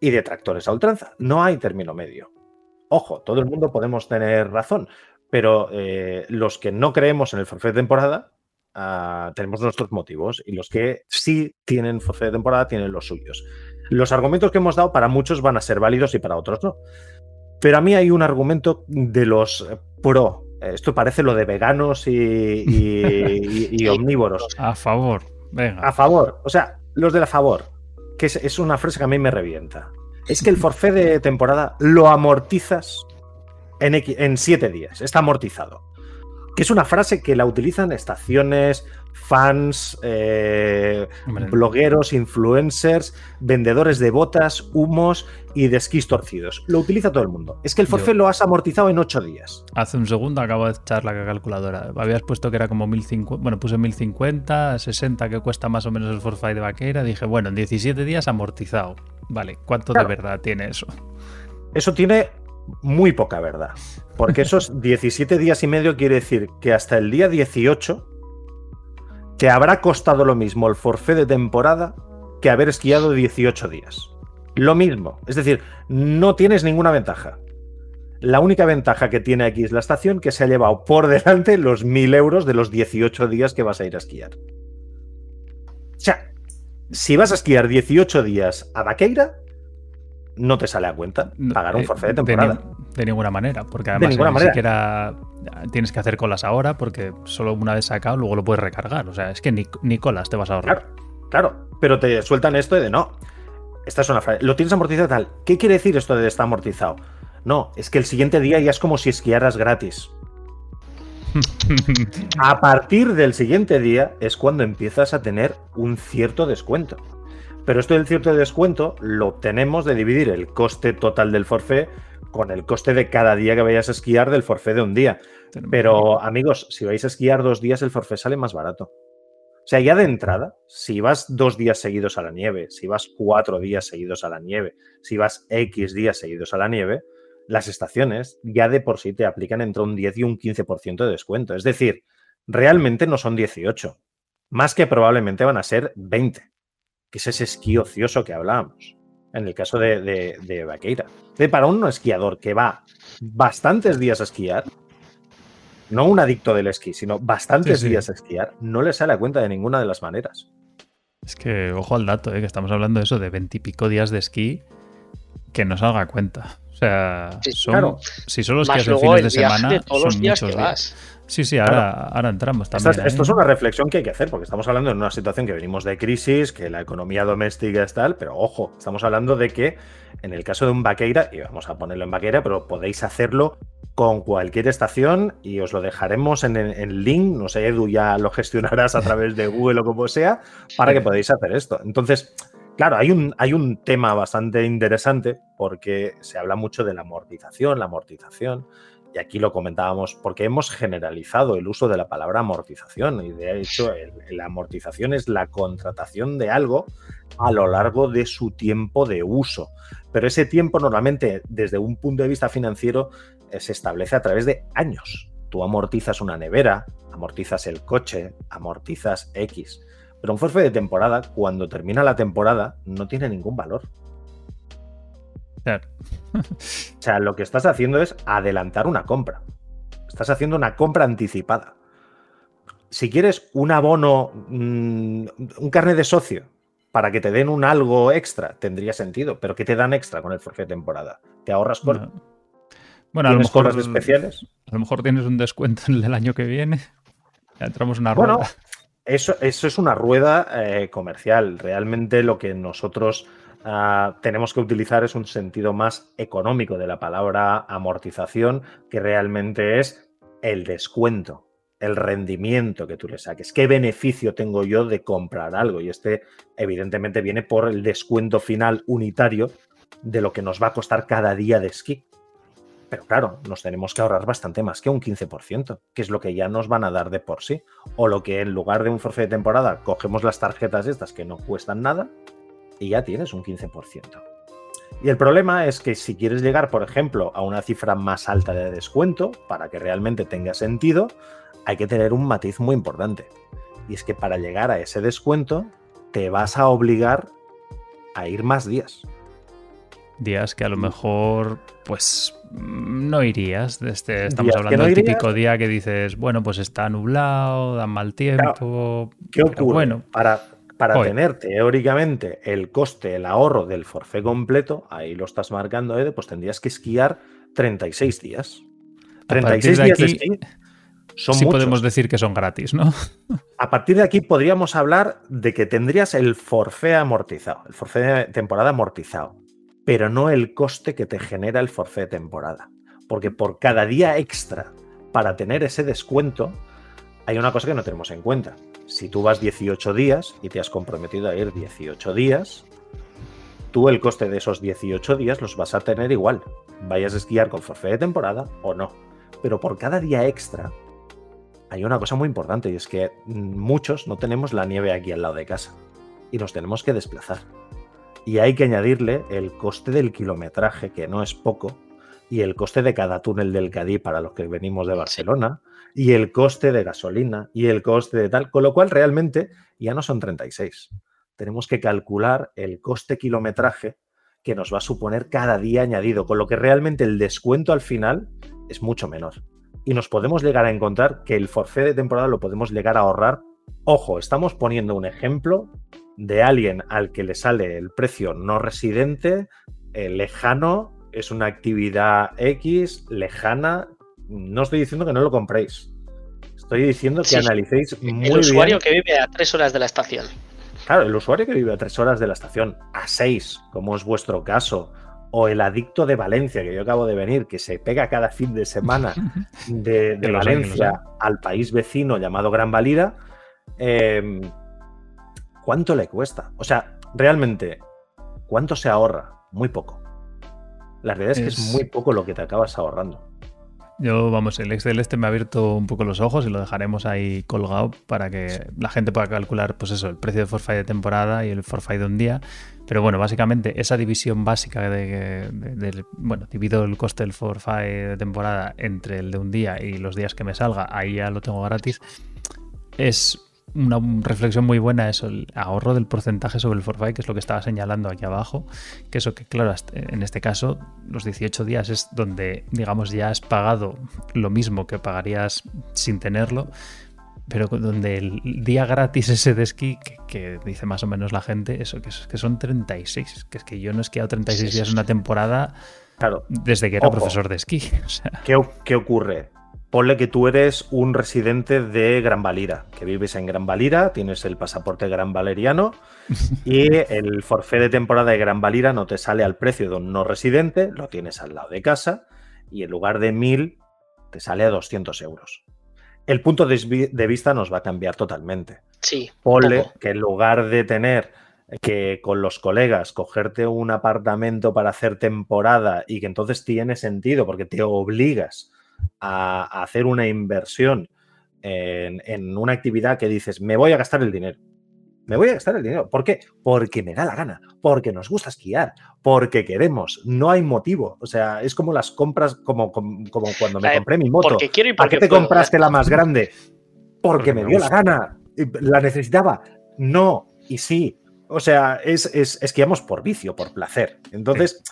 y detractores a ultranza. No hay término medio. Ojo, todo el mundo podemos tener razón, pero eh, los que no creemos en el forfait de temporada ah, tenemos nuestros motivos y los que sí tienen forfait de temporada tienen los suyos. Los argumentos que hemos dado para muchos van a ser válidos y para otros no. Pero a mí hay un argumento de los pro. Esto parece lo de veganos y, y- y- y omnívoros. A favor. Venga. A favor. O sea, los de la favor. Que es, es una frase que a mí me revienta. Es que el forfait de temporada lo amortizas en, en siete días. Está amortizado. Que es una frase que la utilizan estaciones, fans, eh, blogueros, influencers, vendedores de botas, humos y de esquís torcidos. Lo utiliza todo el mundo. Es que el forfait lo has amortizado en ocho días. Hace un segundo acabo de echar la calculadora. Habías puesto que era como 1050. Bueno, puse 1050, 60 que cuesta más o menos el forfait de vaquera. Dije, bueno, en 17 días amortizado. Vale, ¿cuánto Claro. de verdad tiene eso? Eso tiene muy poca verdad. Porque esos 17 días y medio quiere decir que hasta el día 18 te habrá costado lo mismo el forfait de temporada que haber esquiado 18 días. Lo mismo. Es decir, no tienes ninguna ventaja. La única ventaja que tiene aquí es la estación que se ha llevado por delante los 1000 euros de los 18 días que vas a ir a esquiar. O sea, si vas a esquiar 18 días a Vaqueira, no te sale a cuenta pagar un Eh, forfait de temporada. ni- de ninguna manera, porque además ninguna ni manera. siquiera tienes que hacer colas ahora, porque solo una vez sacado luego lo puedes recargar. O sea, es que ni, ni colas te vas a ahorrar. Claro, claro, pero te sueltan esto de no. Esta es una frase. Lo tienes amortizado tal. ¿Qué quiere decir esto de está amortizado? No, es que el siguiente día ya es como si esquiaras gratis. A partir del siguiente día es cuando empiezas a tener un cierto descuento. Pero esto del cierto descuento lo obtenemos de dividir el coste total del forfait con el coste de cada día que vayas a esquiar del forfait de un día. Pero amigos, si vais a esquiar dos días, el forfait sale más barato. Sea, ya de entrada, si vas dos días seguidos a la nieve, si vas cuatro días seguidos a la nieve, si vas X días seguidos a la nieve, las estaciones ya de por sí te aplican entre un 10 y un 15% de descuento. Es decir, realmente no son 18, más que probablemente van a ser 20, que es ese esquí ocioso que hablábamos, en el caso de, de, de Vaqueira. Para un esquiador que va bastantes días a esquiar, no un adicto del esquí, sino bastantes Sí, sí. días a esquiar, no le sale a cuenta de ninguna de las maneras. Es que, ojo al dato, ¿eh? que estamos hablando de eso, de veintipico días de esquí que no salga a cuenta. O sea, Sí, son, claro. si solo esquías el fines de semana, de todos los son días muchos que días. vas. Sí, sí, ahora, ahora entramos Esta también. es- esto ahí. es una reflexión que hay que hacer, porque estamos hablando de una situación que venimos de crisis, que la economía doméstica es tal, pero ojo, estamos hablando de que en el caso de un vaqueira, y vamos a ponerlo en vaqueira, pero podéis hacerlo con cualquier estación y os lo dejaremos en el link, no sé, Edu, ya lo gestionarás a través de Google o como sea, para que podáis hacer esto. Entonces, claro, hay un, hay un tema bastante interesante porque se habla mucho de la amortización, la amortización, y aquí lo comentábamos porque hemos generalizado el uso de la palabra amortización y de hecho la amortización es la contratación de algo a lo largo de su tiempo de uso. Pero ese tiempo normalmente desde un punto de vista financiero se establece a través de años. Tú amortizas una nevera, amortizas el coche, amortizas X. Pero un forfait de temporada, cuando termina la temporada, no tiene ningún valor. Claro. O sea, lo que estás haciendo es adelantar una compra. Estás haciendo una compra anticipada. Si quieres un abono, mm, un carnet de socio, para que te den un algo extra, tendría sentido. Pero ¿qué te dan extra con el forfait de temporada? ¿Te ahorras por No. Bueno, a lo ¿Tienes mejor cosas especiales? A lo mejor tienes un descuento en el año que viene. Ya entramos en una Bueno, rueda. eso, eso es una rueda eh, comercial. Realmente lo que nosotros ah, tenemos que utilizar es un sentido más económico de la palabra amortización, que realmente es el descuento, el rendimiento que tú le saques. ¿Qué beneficio tengo yo de comprar algo? Y este, evidentemente, viene por el descuento final unitario de lo que nos va a costar cada día de esquí. Pero claro, nos tenemos que ahorrar bastante más que un 15%, que es lo que ya nos van a dar de por sí. O lo que en lugar de un forfait de temporada, cogemos las tarjetas estas que no cuestan nada y ya tienes un 15%. Y el problema es que si quieres llegar, por ejemplo, a una cifra más alta de descuento, para que realmente tenga sentido, hay que tener un matiz muy importante. Y es que para llegar a ese descuento, te vas a obligar a ir más días. Días que a lo mejor, pues, mm, no irías. Este, estamos hablando no del irías. típico día que dices, bueno, pues está nublado, da mal tiempo. ¿Qué ocurre? Bueno, para para Hoy. tener teóricamente el coste, el ahorro del forfait completo, ahí lo estás marcando, Ede, pues tendrías que esquiar 36 días. a partir 36 de días de aquí esquí son sí muchos. podemos decir que son gratis, ¿no? A partir de aquí podríamos hablar de que tendrías el forfait amortizado, el forfait de temporada amortizado, pero no el coste que te genera el forfait de temporada. Porque por cada día extra para tener ese descuento, hay una cosa que no tenemos en cuenta. Si tú vas 18 días y te has comprometido a ir 18 días, tú el coste de esos 18 días los vas a tener igual. Vayas a esquiar con forfait de temporada o no. Pero por cada día extra hay una cosa muy importante y es que mm, muchos no tenemos la nieve aquí al lado de casa y nos tenemos que desplazar. Y hay que añadirle el coste del kilometraje, que no es poco, y el coste de cada túnel del Cadí para los que venimos de Barcelona, y el coste de gasolina, y el coste de tal, con lo cual realmente ya no son 36. Tenemos que calcular el coste kilometraje que nos va a suponer cada día añadido, con lo que realmente el descuento al final es mucho menor y nos podemos llegar a encontrar que el forfait de temporada lo podemos llegar a ahorrar. Ojo, estamos poniendo un ejemplo de alguien al que le sale el precio no residente, eh, lejano, es una actividad X, lejana. No estoy diciendo que no lo compréis. Estoy diciendo que Sí, analicéis muy el usuario bien. que vive a tres horas de la estación. Claro, el usuario que vive a tres horas de la estación, a seis, como es vuestro caso, o el adicto de Valencia, que yo acabo de venir, que se pega cada fin de semana de, Valencia al país vecino llamado Gran Valira, eh, ¿cuánto le cuesta? O sea, realmente, ¿cuánto se ahorra? Muy poco. La realidad es que es muy poco lo que te acabas ahorrando. Yo, vamos, el Excel este me ha abierto un poco los ojos y lo dejaremos ahí colgado para que la gente pueda calcular, pues eso, el precio de forfait de temporada y el forfait de un día. Pero bueno, básicamente esa división básica de, de- bueno, divido el coste del forfait de temporada entre el de un día y los días que me salga, ahí ya lo tengo gratis. Es una reflexión muy buena eso, el ahorro del porcentaje sobre el forfait, que es lo que estaba señalando aquí abajo, que eso que claro, en este caso los 18 días es donde digamos ya has pagado lo mismo que pagarías sin tenerlo, pero donde el día gratis ese de esquí, que, que dice más o menos la gente, eso que, es- que son 36, que es que yo no he esquiado 36 Sí, días sí. una temporada Claro, desde que era Ojo. profesor de esquí. O sea, ¿qué, qué ocurre? Ponle que tú eres un residente de Gran Valira, que vives en Gran Valira, tienes el pasaporte gran valeriano y el forfait de temporada de Gran Valira no te sale al precio de un no residente, lo tienes al lado de casa y en lugar de 1000 te sale a 200 euros. El punto de vi- de vista nos va a cambiar totalmente. Sí. Ponle poco. que en lugar de tener que con los colegas cogerte un apartamento para hacer temporada y que entonces tiene sentido porque te obligas a, a hacer una inversión en, en una actividad que dices, me voy a gastar el dinero. Me voy a gastar el dinero. ¿Por qué? Porque me da la gana, porque nos gusta esquiar, porque queremos. No hay motivo. O sea, es como las compras, como, como, como cuando me compré mi moto. Porque quiero y ¿Para porque qué te puedo. compraste la más grande? Porque, Porque me dio la gana. La necesitaba. No, y sí. O sea, es, es esquiamos por vicio, por placer. Entonces,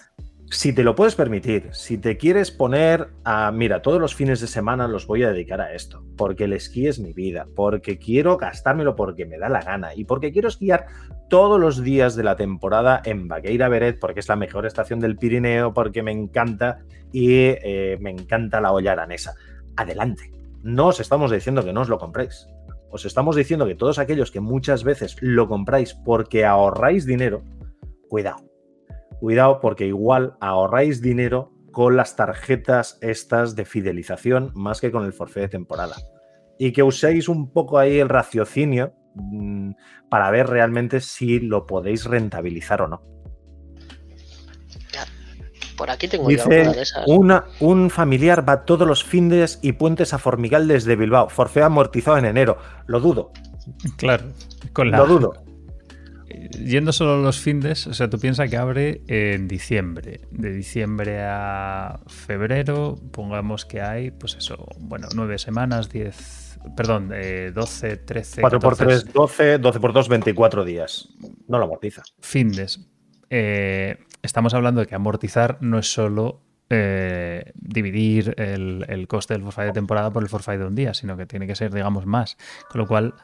si te lo puedes permitir, si te quieres poner a, mira, todos los fines de semana los voy a dedicar a esto, porque el esquí es mi vida, porque quiero gastármelo porque me da la gana y porque quiero esquiar todos los días de la temporada en Baqueira Beret, porque es la mejor estación del Pirineo, porque me encanta y eh, me encanta la olla aranesa. Adelante. No os estamos diciendo que no os lo compréis. Os estamos diciendo que todos aquellos que muchas veces lo compráis porque ahorráis dinero, cuidado cuidado porque igual ahorráis dinero con las tarjetas estas de fidelización más que con el forfait de temporada. Y que uséis un poco ahí el raciocinio mm, para ver realmente si lo podéis rentabilizar o no. Por aquí tengo Dice, una de esas. Una, un familiar va todos los findes y puentes a Formigal desde Bilbao. Forfait amortizado en enero. Lo dudo. Claro, con la, Lo dudo. Yendo solo los findes, o sea, tú piensas que abre en diciembre. De diciembre a febrero, pongamos que hay, pues eso, bueno, nueve semanas, diez, perdón, eh, 12, 13, 4 por 14 3, 12, 12 por 2, 24 días. No lo amortiza. findes. Eh, estamos hablando de que amortizar no es solo eh, dividir el, el coste del forfait de temporada por el forfait de un día, sino que tiene que ser, digamos, más. Con lo cual,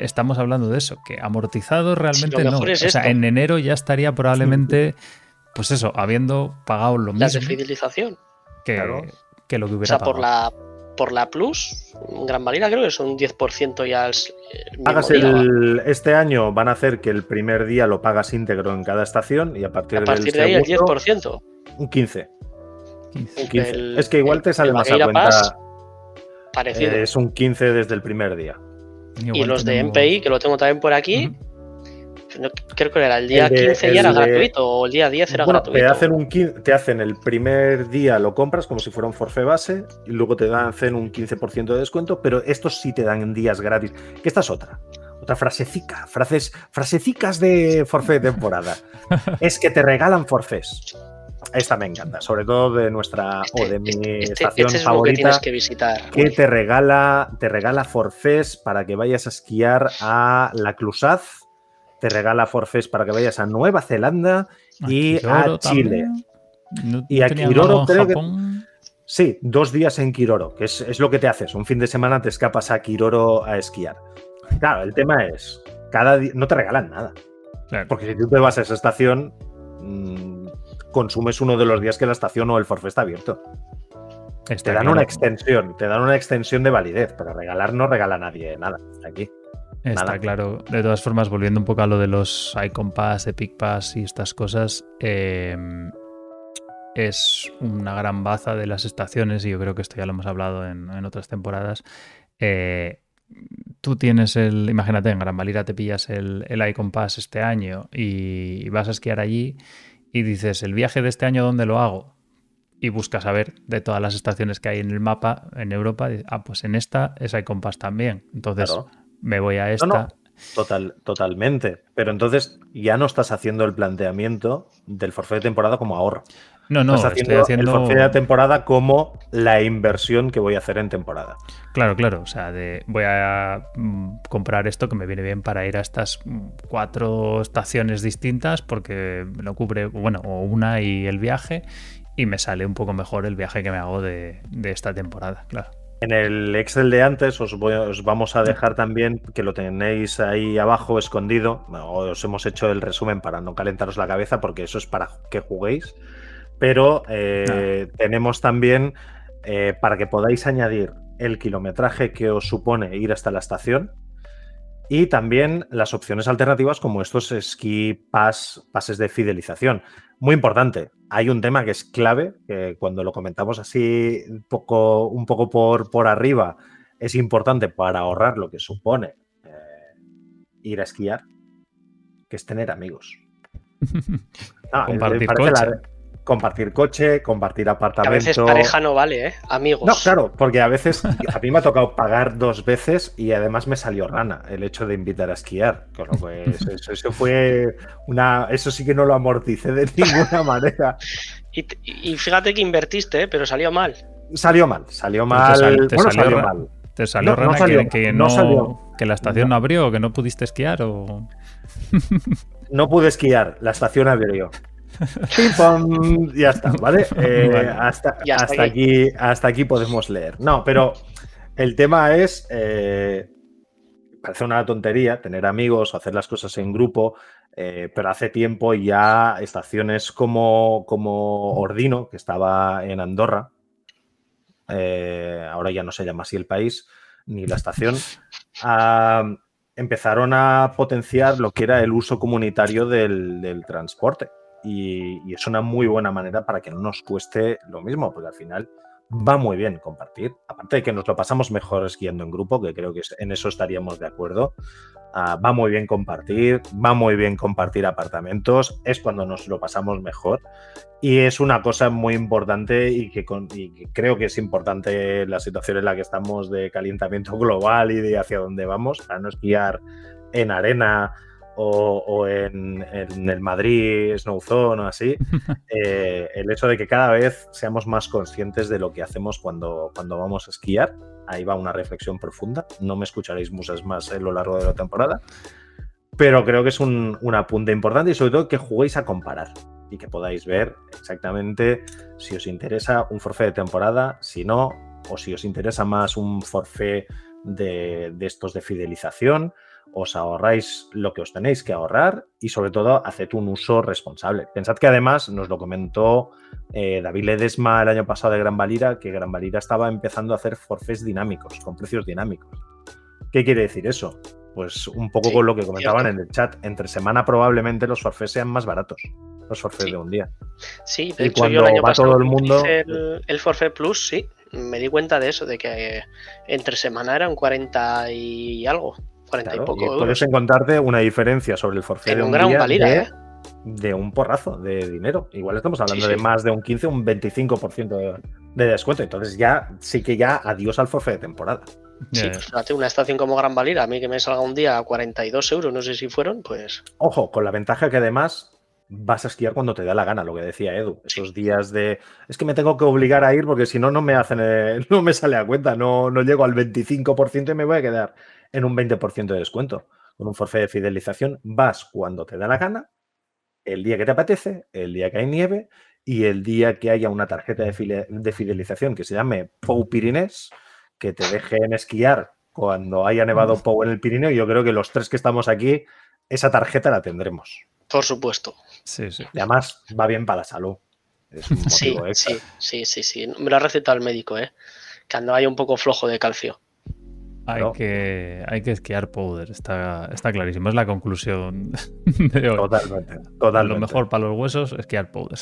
estamos hablando de eso, que amortizado realmente no. mejor O es sea, esto. en enero ya estaría probablemente, pues eso, habiendo pagado lo Las de mismo fidelización. que, Claro. que lo que O hubiera sea, por pagado. la, por la Plus, en Gran Valira creo que son un 10% ya el, el mismo Hagas día, el, este año van a hacer que el primer día lo pagas íntegro en cada estación y a partir, A partir del de ahí el segundo, 10%. un 15. 15. un 15. El- es que igual te sale más a cuenta. Pass, Parecido. eh, es un 15 desde el primer día. Y los de MPI, que lo tengo también por aquí, creo que era el día El de- 15 ya era el de- gratuito, o el día 10 era Bueno, gratuito. te hacen, un, te hacen el primer día, lo compras como si fuera un forfait base y luego te dan hacen un 15% de descuento, pero estos sí te dan días gratis. Que esta es otra. Otra frasecica, frases, frasecicas de forfait de temporada. es que te regalan forfés. Esta me encanta, sobre todo de nuestra o de mi Este, estación este es lo que favorita. tienes que visitar. que te regala, te regala forfés para que vayas a esquiar a la Clusaz, te regala forfés para que vayas a Nueva Zelanda y a Chile. también. ¿No Y a Kiroro creo que-? Sí, dos días en Kiroro, que es, es lo que te haces. Un fin de semana te escapas a Kiroro a esquiar. Claro, el tema es, cada día no te regalan nada. Claro. Porque si tú te vas a esa estación, mm, consumes uno de los días que la estación o el forfé está abierto. Está Te dan claro. una extensión, te dan una extensión de validez, pero regalar no regala nadie nada aquí. Está Nada. claro. De todas formas, volviendo un poco a lo de los Icon Pass, Epic Pass y estas cosas, eh, es una gran baza de las estaciones, y yo creo que esto ya lo hemos hablado en, en otras temporadas. Eh, tú tienes el, imagínate, en Gran Valira te pillas el, el Icon Pass este año y vas a esquiar allí y dices, ¿el viaje de este año dónde lo hago? Y buscas a ver de todas las estaciones que hay en el mapa en Europa, y, ah, pues en esta es Icon Pass también. Entonces Claro. me voy a esta. No, no, total, totalmente. Pero entonces ya no estás haciendo el planteamiento del forfait de temporada como ahorro. No, no, estás estoy haciendo, haciendo. el forfait de temporada como la inversión que voy a hacer en temporada. Claro, claro. O sea, de voy a mm, comprar esto que me viene bien para ir a estas mm, cuatro estaciones distintas porque lo cubre, bueno, o una y el viaje, y me sale un poco mejor el viaje que me hago de, de esta temporada, claro. En el Excel de antes os, voy- os vamos a dejar también que lo tenéis ahí abajo escondido. Os hemos hecho el resumen para no calentaros la cabeza porque eso es para que juguéis. Pero eh, tenemos también eh, para que podáis añadir el kilometraje que os supone ir hasta la estación y también las opciones alternativas como estos ski pass, pases de fidelización. Muy importante, hay un tema que es clave, que cuando lo comentamos así un poco, un poco por, por arriba, es importante para ahorrar lo que supone eh, ir a esquiar, que es tener amigos. Ah, Compartir coche. la- compartir coche, compartir Que a apartamento. veces pareja no vale, ¿eh? Amigos. No, claro, porque a veces a mí me ha tocado pagar dos veces y además me salió rana el hecho de invitar a esquiar. Con lo que eso, fue una. Eso sí que no lo amorticé de ninguna manera. Y, y fíjate que invertiste, ¿eh? pero salió mal. Salió mal, salió te mal. sal- te bueno, salió salió ra- mal. Te salió No, no rana salió- que, que no no, salió. ¿Que la estación no abrió que no pudiste esquiar o...? no pude esquiar, la estación abrió. Ya está, ¿vale? Eh, hasta, hasta, aquí. hasta aquí podemos leer. No, pero el tema es, eh, parece una tontería tener amigos hacer las cosas en grupo, eh, pero hace tiempo ya estaciones como, como Ordino, que estaba en Andorra, ahora ya no se llama así el país, ni la estación, empezaron a potenciar lo que era el uso comunitario del transporte y, es una muy buena manera para que no nos cueste lo mismo, porque al final va muy bien compartir. Aparte de que nos lo pasamos mejor esquiando en grupo, que creo que en eso estaríamos de acuerdo. Ah, va muy bien compartir, va muy bien compartir apartamentos, es cuando nos lo pasamos mejor. Y es una cosa muy importante y que, creo que es importante la situación en la que estamos de calentamiento global y de hacia dónde vamos, para no esquiar en arena o, en, el Madrid Snowzone o así, eh, el hecho de que cada vez seamos más conscientes de lo que hacemos cuando, cuando vamos a esquiar. Ahí va una reflexión profunda. No me escucharéis musas más a lo largo de la temporada. Pero creo que es un, un apunte importante y sobre todo que juguéis a comparar y que podáis ver exactamente si os interesa un forfait de temporada, si no, o si os interesa más un forfait de, de estos de fidelización os ahorráis lo que os tenéis que ahorrar y sobre todo haced un uso responsable. Pensad que además nos lo comentó eh, David Ledesma el año pasado de Gran Valira, que Gran Valira estaba empezando a hacer forfés dinámicos, con precios dinámicos. ¿Qué quiere decir eso? Pues un poco con lo que comentaban en el chat. Entre semana probablemente los forfés sean más baratos, los forfés de un día. Sí, de hecho yo el año pasado todo el mundo... El, el forfait plus, sí, me di cuenta de eso, de que entre semana eran 40 y algo. 40 y poco. puedes encontrarte una diferencia sobre el forfait de un, gran de, ¿eh? de, un porrazo de dinero. Igual estamos hablando de más de un 15, un 25% de, descuento. Entonces ya sí que ya adiós al forfait de temporada. Sí, pues una estación como Gran Valira, a mí que me salga un día a 42 euros, no sé si fueron, pues. Ojo, con la ventaja que además vas a esquiar cuando te da la gana, lo que decía Edu. Esos días de es que me tengo que obligar a ir porque si no, no me hacen, no me sale a cuenta, no, no llego al 25% y me voy a quedar en un 20% de descuento. Con un forfait de fidelización vas cuando te da la gana, el día que te apetece, el día que hay nieve y el día que haya una tarjeta de, fidelización que se llame Pou Pirinés, que te dejen esquiar cuando haya nevado Pou en el Pirineo. Yo creo que los tres que estamos aquí, esa tarjeta la tendremos. Por supuesto. Sí, sí. Y además va bien para la salud. Es un motivo sí, sí, sí, sí, Me lo ha recetado el médico, ¿eh? Que ando ahí un poco flojo de calcio. Hay, que, hay que esquiar powder, está, está clarísimo. Es la conclusión de hoy. Totalmente, Lo mejor para los huesos, esquiar powder.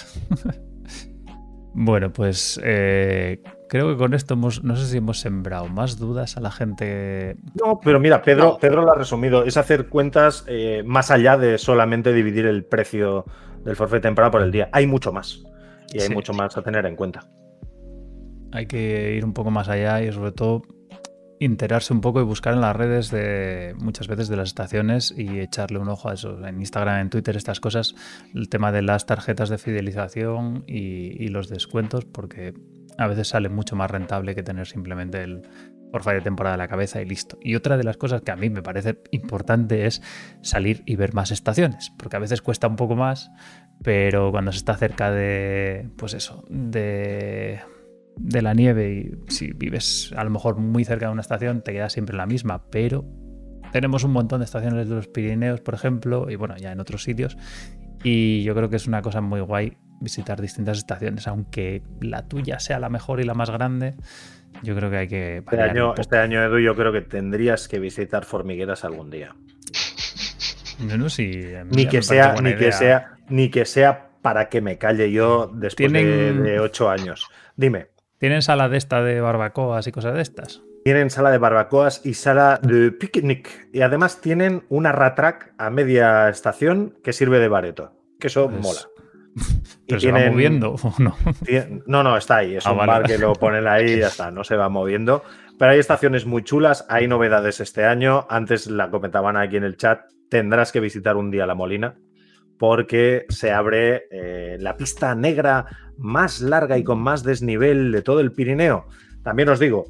bueno, pues eh, creo que con esto hemos, no sé si hemos sembrado más dudas a la gente. No, pero mira, Pedro, Pedro lo ha resumido. Es hacer cuentas eh, más allá de solamente dividir el precio del forfait temporal por el día. Hay mucho más. Y hay mucho más a tener en cuenta. Hay que ir un poco más allá y sobre todo enterarse un poco y buscar en las redes de muchas veces de las estaciones y echarle un ojo a eso. En Instagram, en Twitter, estas cosas, el tema de las tarjetas de fidelización y, los descuentos, porque a veces sale mucho más rentable que tener simplemente el porfa de temporada a la cabeza y listo. Y otra de las cosas que a mí me parece importante es salir y ver más estaciones, porque a veces cuesta un poco más, pero cuando se está cerca de, pues eso, de de la nieve y si vives a lo mejor muy cerca de una estación te quedas siempre en la misma, pero tenemos un montón de estaciones de los Pirineos, por ejemplo, y bueno, ya en otros sitios. Y yo creo que es una cosa muy guay visitar distintas estaciones, aunque la tuya sea la mejor y la más grande. Yo creo que hay que. Este año, este año, Edu, yo creo que tendrías que visitar Formigueras algún día. No, si ni que sea, ni que sea, ni que sea para que me calle yo después de ocho años. Dime. ¿Tienen sala de esta de barbacoas y cosas de estas? Tienen sala de barbacoas y sala de picnic. Y además tienen una ratrack a media estación que sirve de bareto. Que eso pues mola. ¿Pero se va moviendo o no? No, no, está ahí. Es ah, un bar que lo ponen ahí y ya está, no se va moviendo. Pero hay estaciones muy chulas, hay novedades este año. Antes la comentaban aquí en el chat. Tendrás que visitar un día La Molina porque se abre eh, la pista negra más larga y con más desnivel de todo el Pirineo. También os digo,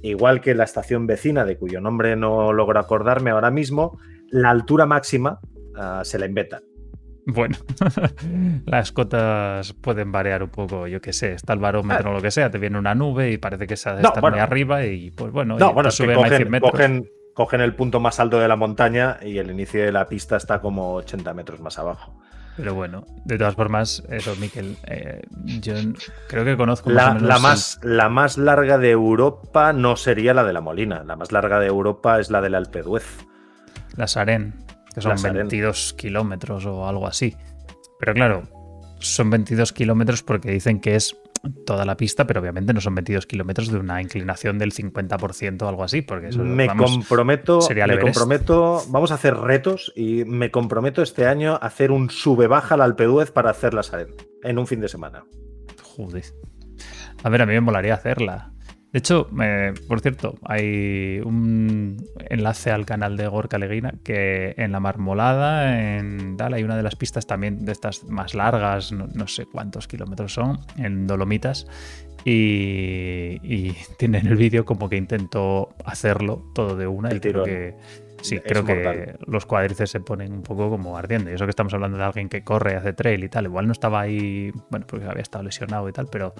igual que la estación vecina, de cuyo nombre no logro acordarme ahora mismo, la altura máxima uh, se la inventan. Bueno, las cotas pueden variar un poco, yo qué sé, está el barómetro o lo que sea, te viene una nube y parece que se ha de estar muy arriba y pues bueno, no, bueno, suben cogen, 100 metros. Cogen, cogen, el punto más alto de la montaña y el inicio de la pista está como 80 metros más abajo. Pero bueno, de todas formas, eso, Miquel, eh, yo creo que conozco la, la más, la más larga de Europa no sería la de la Molina, la más larga de Europa es la del Alpe d'Huez. La Saren que son 22 kilómetros o algo así. Pero claro, son 22 kilómetros porque dicen que es toda la pista, pero obviamente no son 22 kilómetros de una inclinación del 50% o algo así, porque eso me comprometo, me comprometo, vamos a hacer retos y me comprometo este año a hacer un sube baja al Alpe para hacerla en un fin de semana. Joder. A ver, a mí me molaría hacerla. De hecho, por cierto, hay un enlace al canal de Gorka Leguina que en la Marmolada, en tal, hay una de las pistas también de estas más largas, no, sé cuántos kilómetros son, en Dolomitas. Y, y tienen el vídeo como que intentó hacerlo todo de una y creo que sí, creo que los cuádrices se ponen un poco como ardiendo. Y eso que estamos hablando de alguien que corre, hace trail y tal, igual no estaba ahí, bueno, porque había estado lesionado y tal, pero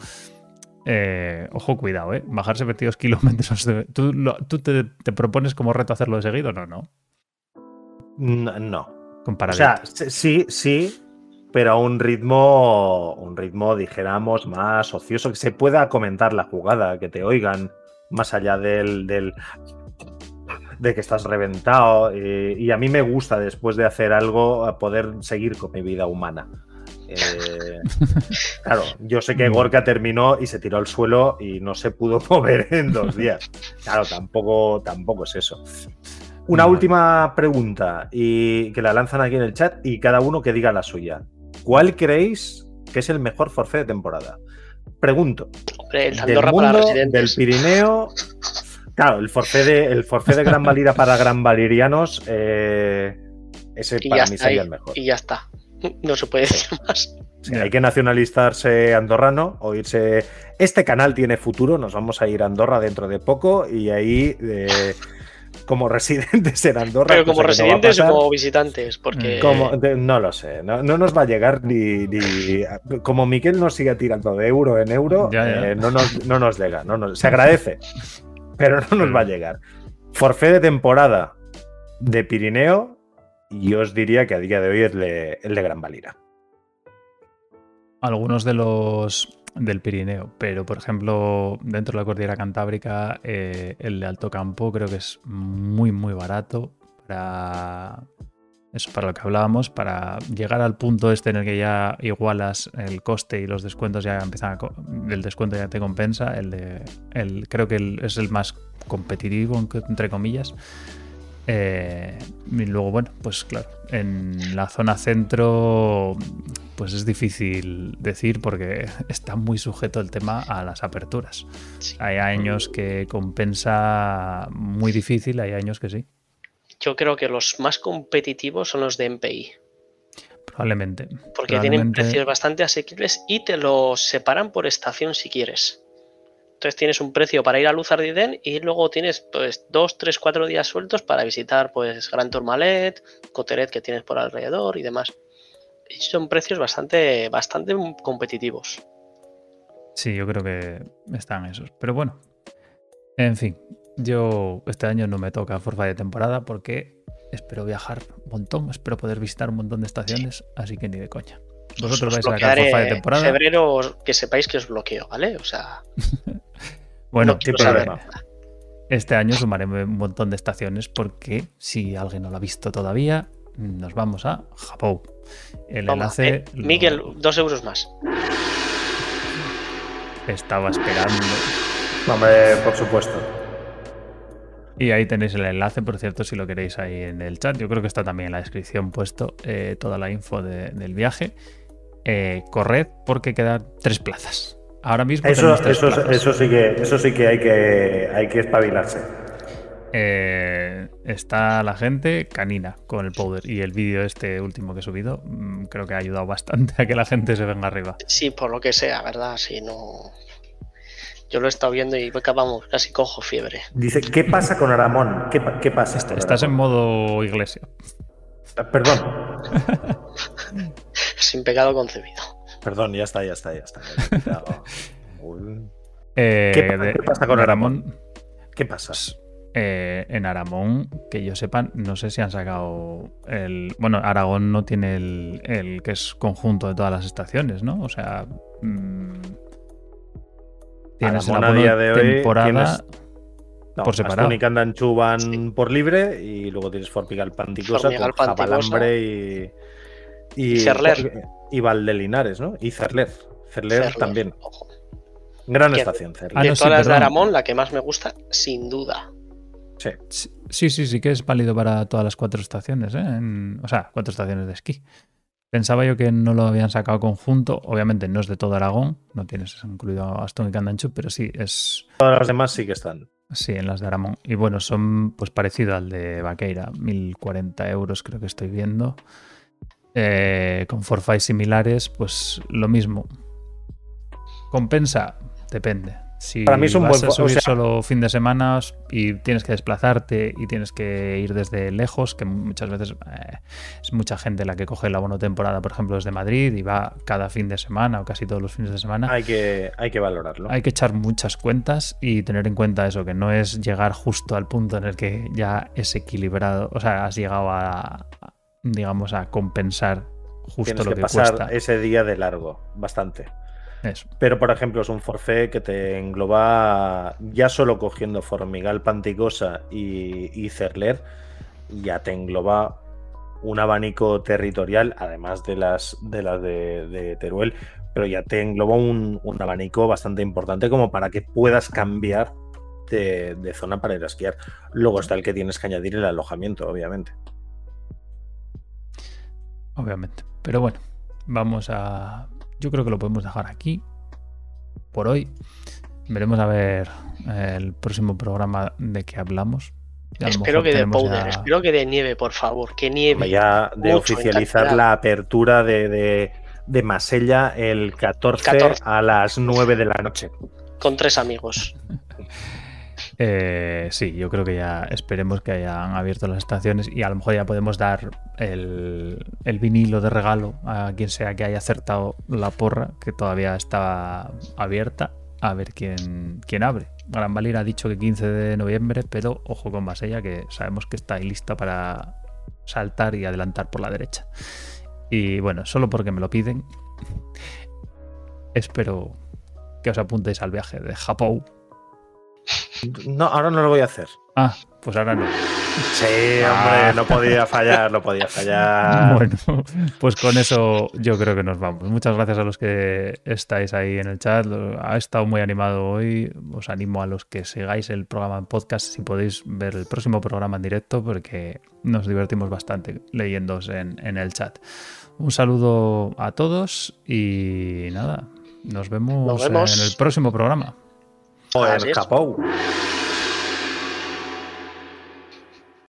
eh, ojo, cuidado, ¿eh? Bajarse 22 kilómetros. ¿Tú, tú te, propones como reto hacerlo de seguido? No, no. No. no. O sea, sí, sí, pero a un ritmo, un ritmo, dijéramos, más ocioso, que se pueda comentar la jugada, que te oigan, más allá del, del de que estás reventado. Y, y, a mí me gusta, después de hacer algo, poder seguir con mi vida humana. Eh, claro, yo sé que Gorka terminó y se tiró al suelo y no se pudo mover en dos días. Claro, tampoco, tampoco es eso. Una última pregunta y que la lanzan aquí en el chat y cada uno que diga la suya. ¿Cuál creéis que es el mejor forfait de temporada? Pregunto. el del, mundo, del Pirineo. Claro, el forfait de, el de Gran Valira para Gran Valirianos, eh, ese para mí sería el mejor. Y ya está. No se puede decir más. hay que nacionalizarse andorrano o irse. Este canal tiene futuro, nos vamos a ir a Andorra dentro de poco y ahí. Eh, como residentes en Andorra. Pero como residentes o como visitantes, porque. no lo sé, no, nos va a llegar ni, Como Miquel nos sigue tirando de euro en euro, eh, no, nos, no, nos, llega. No se agradece, pero no nos va a llegar. Forfé de temporada de Pirineo, y os diría que a día de hoy es el de Gran Valira. Algunos de los del Pirineo, pero por ejemplo, dentro de la cordillera cantábrica, eh, el de Alto Campo creo que es muy, muy barato para eso para lo que hablábamos, para llegar al punto este en el que ya igualas el coste y los descuentos ya empiezan a, el descuento ya te compensa, el de el, creo que es el más competitivo entre comillas eh, y luego, bueno, pues claro, en la zona centro, pues es difícil decir porque está muy sujeto el tema a las aperturas. Hay años que compensa muy difícil, hay años que sí. Yo creo que los más competitivos son los de MPI. Probablemente. Porque tienen precios bastante asequibles y te los separan por estación si quieres. Entonces tienes un precio para ir a Luz Ardiden y luego tienes pues dos, tres, cuatro días sueltos para visitar pues Gran Tourmalet, Coteret que tienes por alrededor y demás. Y son precios bastante, bastante competitivos. Sí, yo creo que están esos. Pero bueno, en fin, yo este año no me toca forfa de temporada porque espero viajar un montón, espero poder visitar un montón de estaciones, así que ni de coña. Vosotros vais a sacar forfa de temporada. En febrero que sepáis que os bloqueo, ¿vale? O sea. Bueno, este año sumaré un montón de estaciones porque si alguien no lo ha visto todavía, nos vamos a Japón. El enlace. Eh, Miguel, dos euros más. Estaba esperando. Hombre, por supuesto. Y ahí tenéis el enlace, por cierto, si lo queréis ahí en el chat. Yo creo que está también en la descripción puesto eh, toda la info del viaje. Eh, corred porque quedan tres plazas. Ahora mismo. Eso, eso, sí que, eso sí que hay que, hay que espabilarse. Eh, está la gente canina con el powder y el vídeo este último que he subido mm, creo que ha ayudado bastante a que la gente se venga arriba. Sí, por lo que sea, ¿verdad? Si no... Yo lo he estado viendo y vamos, casi cojo fiebre. Dice, ¿qué pasa con Aramón? ¿Qué, qué pasa? Est- Estás en modo iglesia. Ah, Perdón, Sin pecado concebido. perdón, ya está, ya está, ya está. ya. Eh, ¿Qué pa- de- qué pasa con Aramón? ¿Qué pasa? Eh, en Aramón, que yo sepa, no sé si han sacado el. Bueno, Aragón no tiene el, el que es conjunto de todas las estaciones, ¿no? O sea. mm, tienes el Aramón a abono día de hoy temporada. tienes- No, por separado. Astún y Candanchú van Sí. por libre y luego tienes Formigal Panticosa Formigal con Panticosa. Jabalambre y. Y Cerler. Y Valdelinares, ¿no? Y Cerler. Cerler, Cerler, también. ojo. Gran Que- estación, Cerler. Ah, de no, sí, todas las de. Aramón, la que más me gusta, sin duda. Sí. Sí, sí, sí que es válido para todas las cuatro estaciones, ¿eh? En- o sea, cuatro estaciones de esquí. Pensaba yo que no lo habían sacado conjunto. Obviamente no es de todo Aragón, no tienes incluido Aston y Candanchú, pero sí es Todas las demás sí que están. sí en las de Aramón. Y bueno, son pues parecido al de Vaqueira, 1040 euros creo que estoy viendo. Eh, con forfaits similares, pues lo mismo. ¿Compensa? Depende. Si Para mí es un vas buen a o subir sea- solo fin de semana y tienes que desplazarte y tienes que ir desde lejos, que muchas veces eh, es mucha gente la que coge el abono temporada, por ejemplo, desde Madrid y va cada fin de semana o casi todos los fines de semana. Hay que, hay que valorarlo. Hay que echar muchas cuentas y tener en cuenta eso, que no es llegar justo al punto en el que ya es equilibrado, o sea, has llegado a, digamos, a compensar justo Tienes lo que, que, pasar cuesta. ese día de largo, bastante. Eso. Pero, por ejemplo, es un forfait que te engloba ya solo cogiendo Formigal, Panticosa y, y Cerler, ya te engloba un abanico territorial, además de las de, las de, de Teruel, pero ya te engloba un, un abanico bastante importante como para que puedas cambiar de, de zona para ir a esquiar. Luego está el que tienes que añadir el alojamiento, obviamente. Obviamente. Pero bueno, vamos a. Yo creo que lo podemos dejar aquí por hoy. Veremos a ver eh, el próximo programa de qué hablamos. Espero que de powder, ya- espero que de nieve, por favor, que nieve. Ya de Mucho, oficializar la apertura de, de, de Masella el 14, 14. a las 9 de la noche. Con tres amigos. Eh, sí, yo creo que ya esperemos que hayan abierto las estaciones y a lo mejor ya podemos dar el, vinilo de regalo a quien sea que haya acertado la porra, que todavía está abierta, a ver quién, quién abre. Gran Valira ha dicho que 15 de noviembre, pero ojo con Basella, que sabemos que está ahí lista para saltar y adelantar por la derecha. Y bueno, solo porque me lo piden, espero que os apuntéis al viaje de Japón. No, ahora no lo voy a hacer. Ah, pues ahora no. Sí, hombre, no podía fallar, no podía fallar. Bueno, pues con eso yo creo que nos vamos. Muchas gracias a los que estáis ahí en el chat. Ha estado muy animado hoy. Os animo a los que sigáis el programa en podcast si podéis ver el próximo programa en directo porque nos divertimos bastante leyéndos en, en el chat. Un saludo a todos y nada, nos vemos, Nos vemos. en el próximo programa. Joder, Así es. Japón.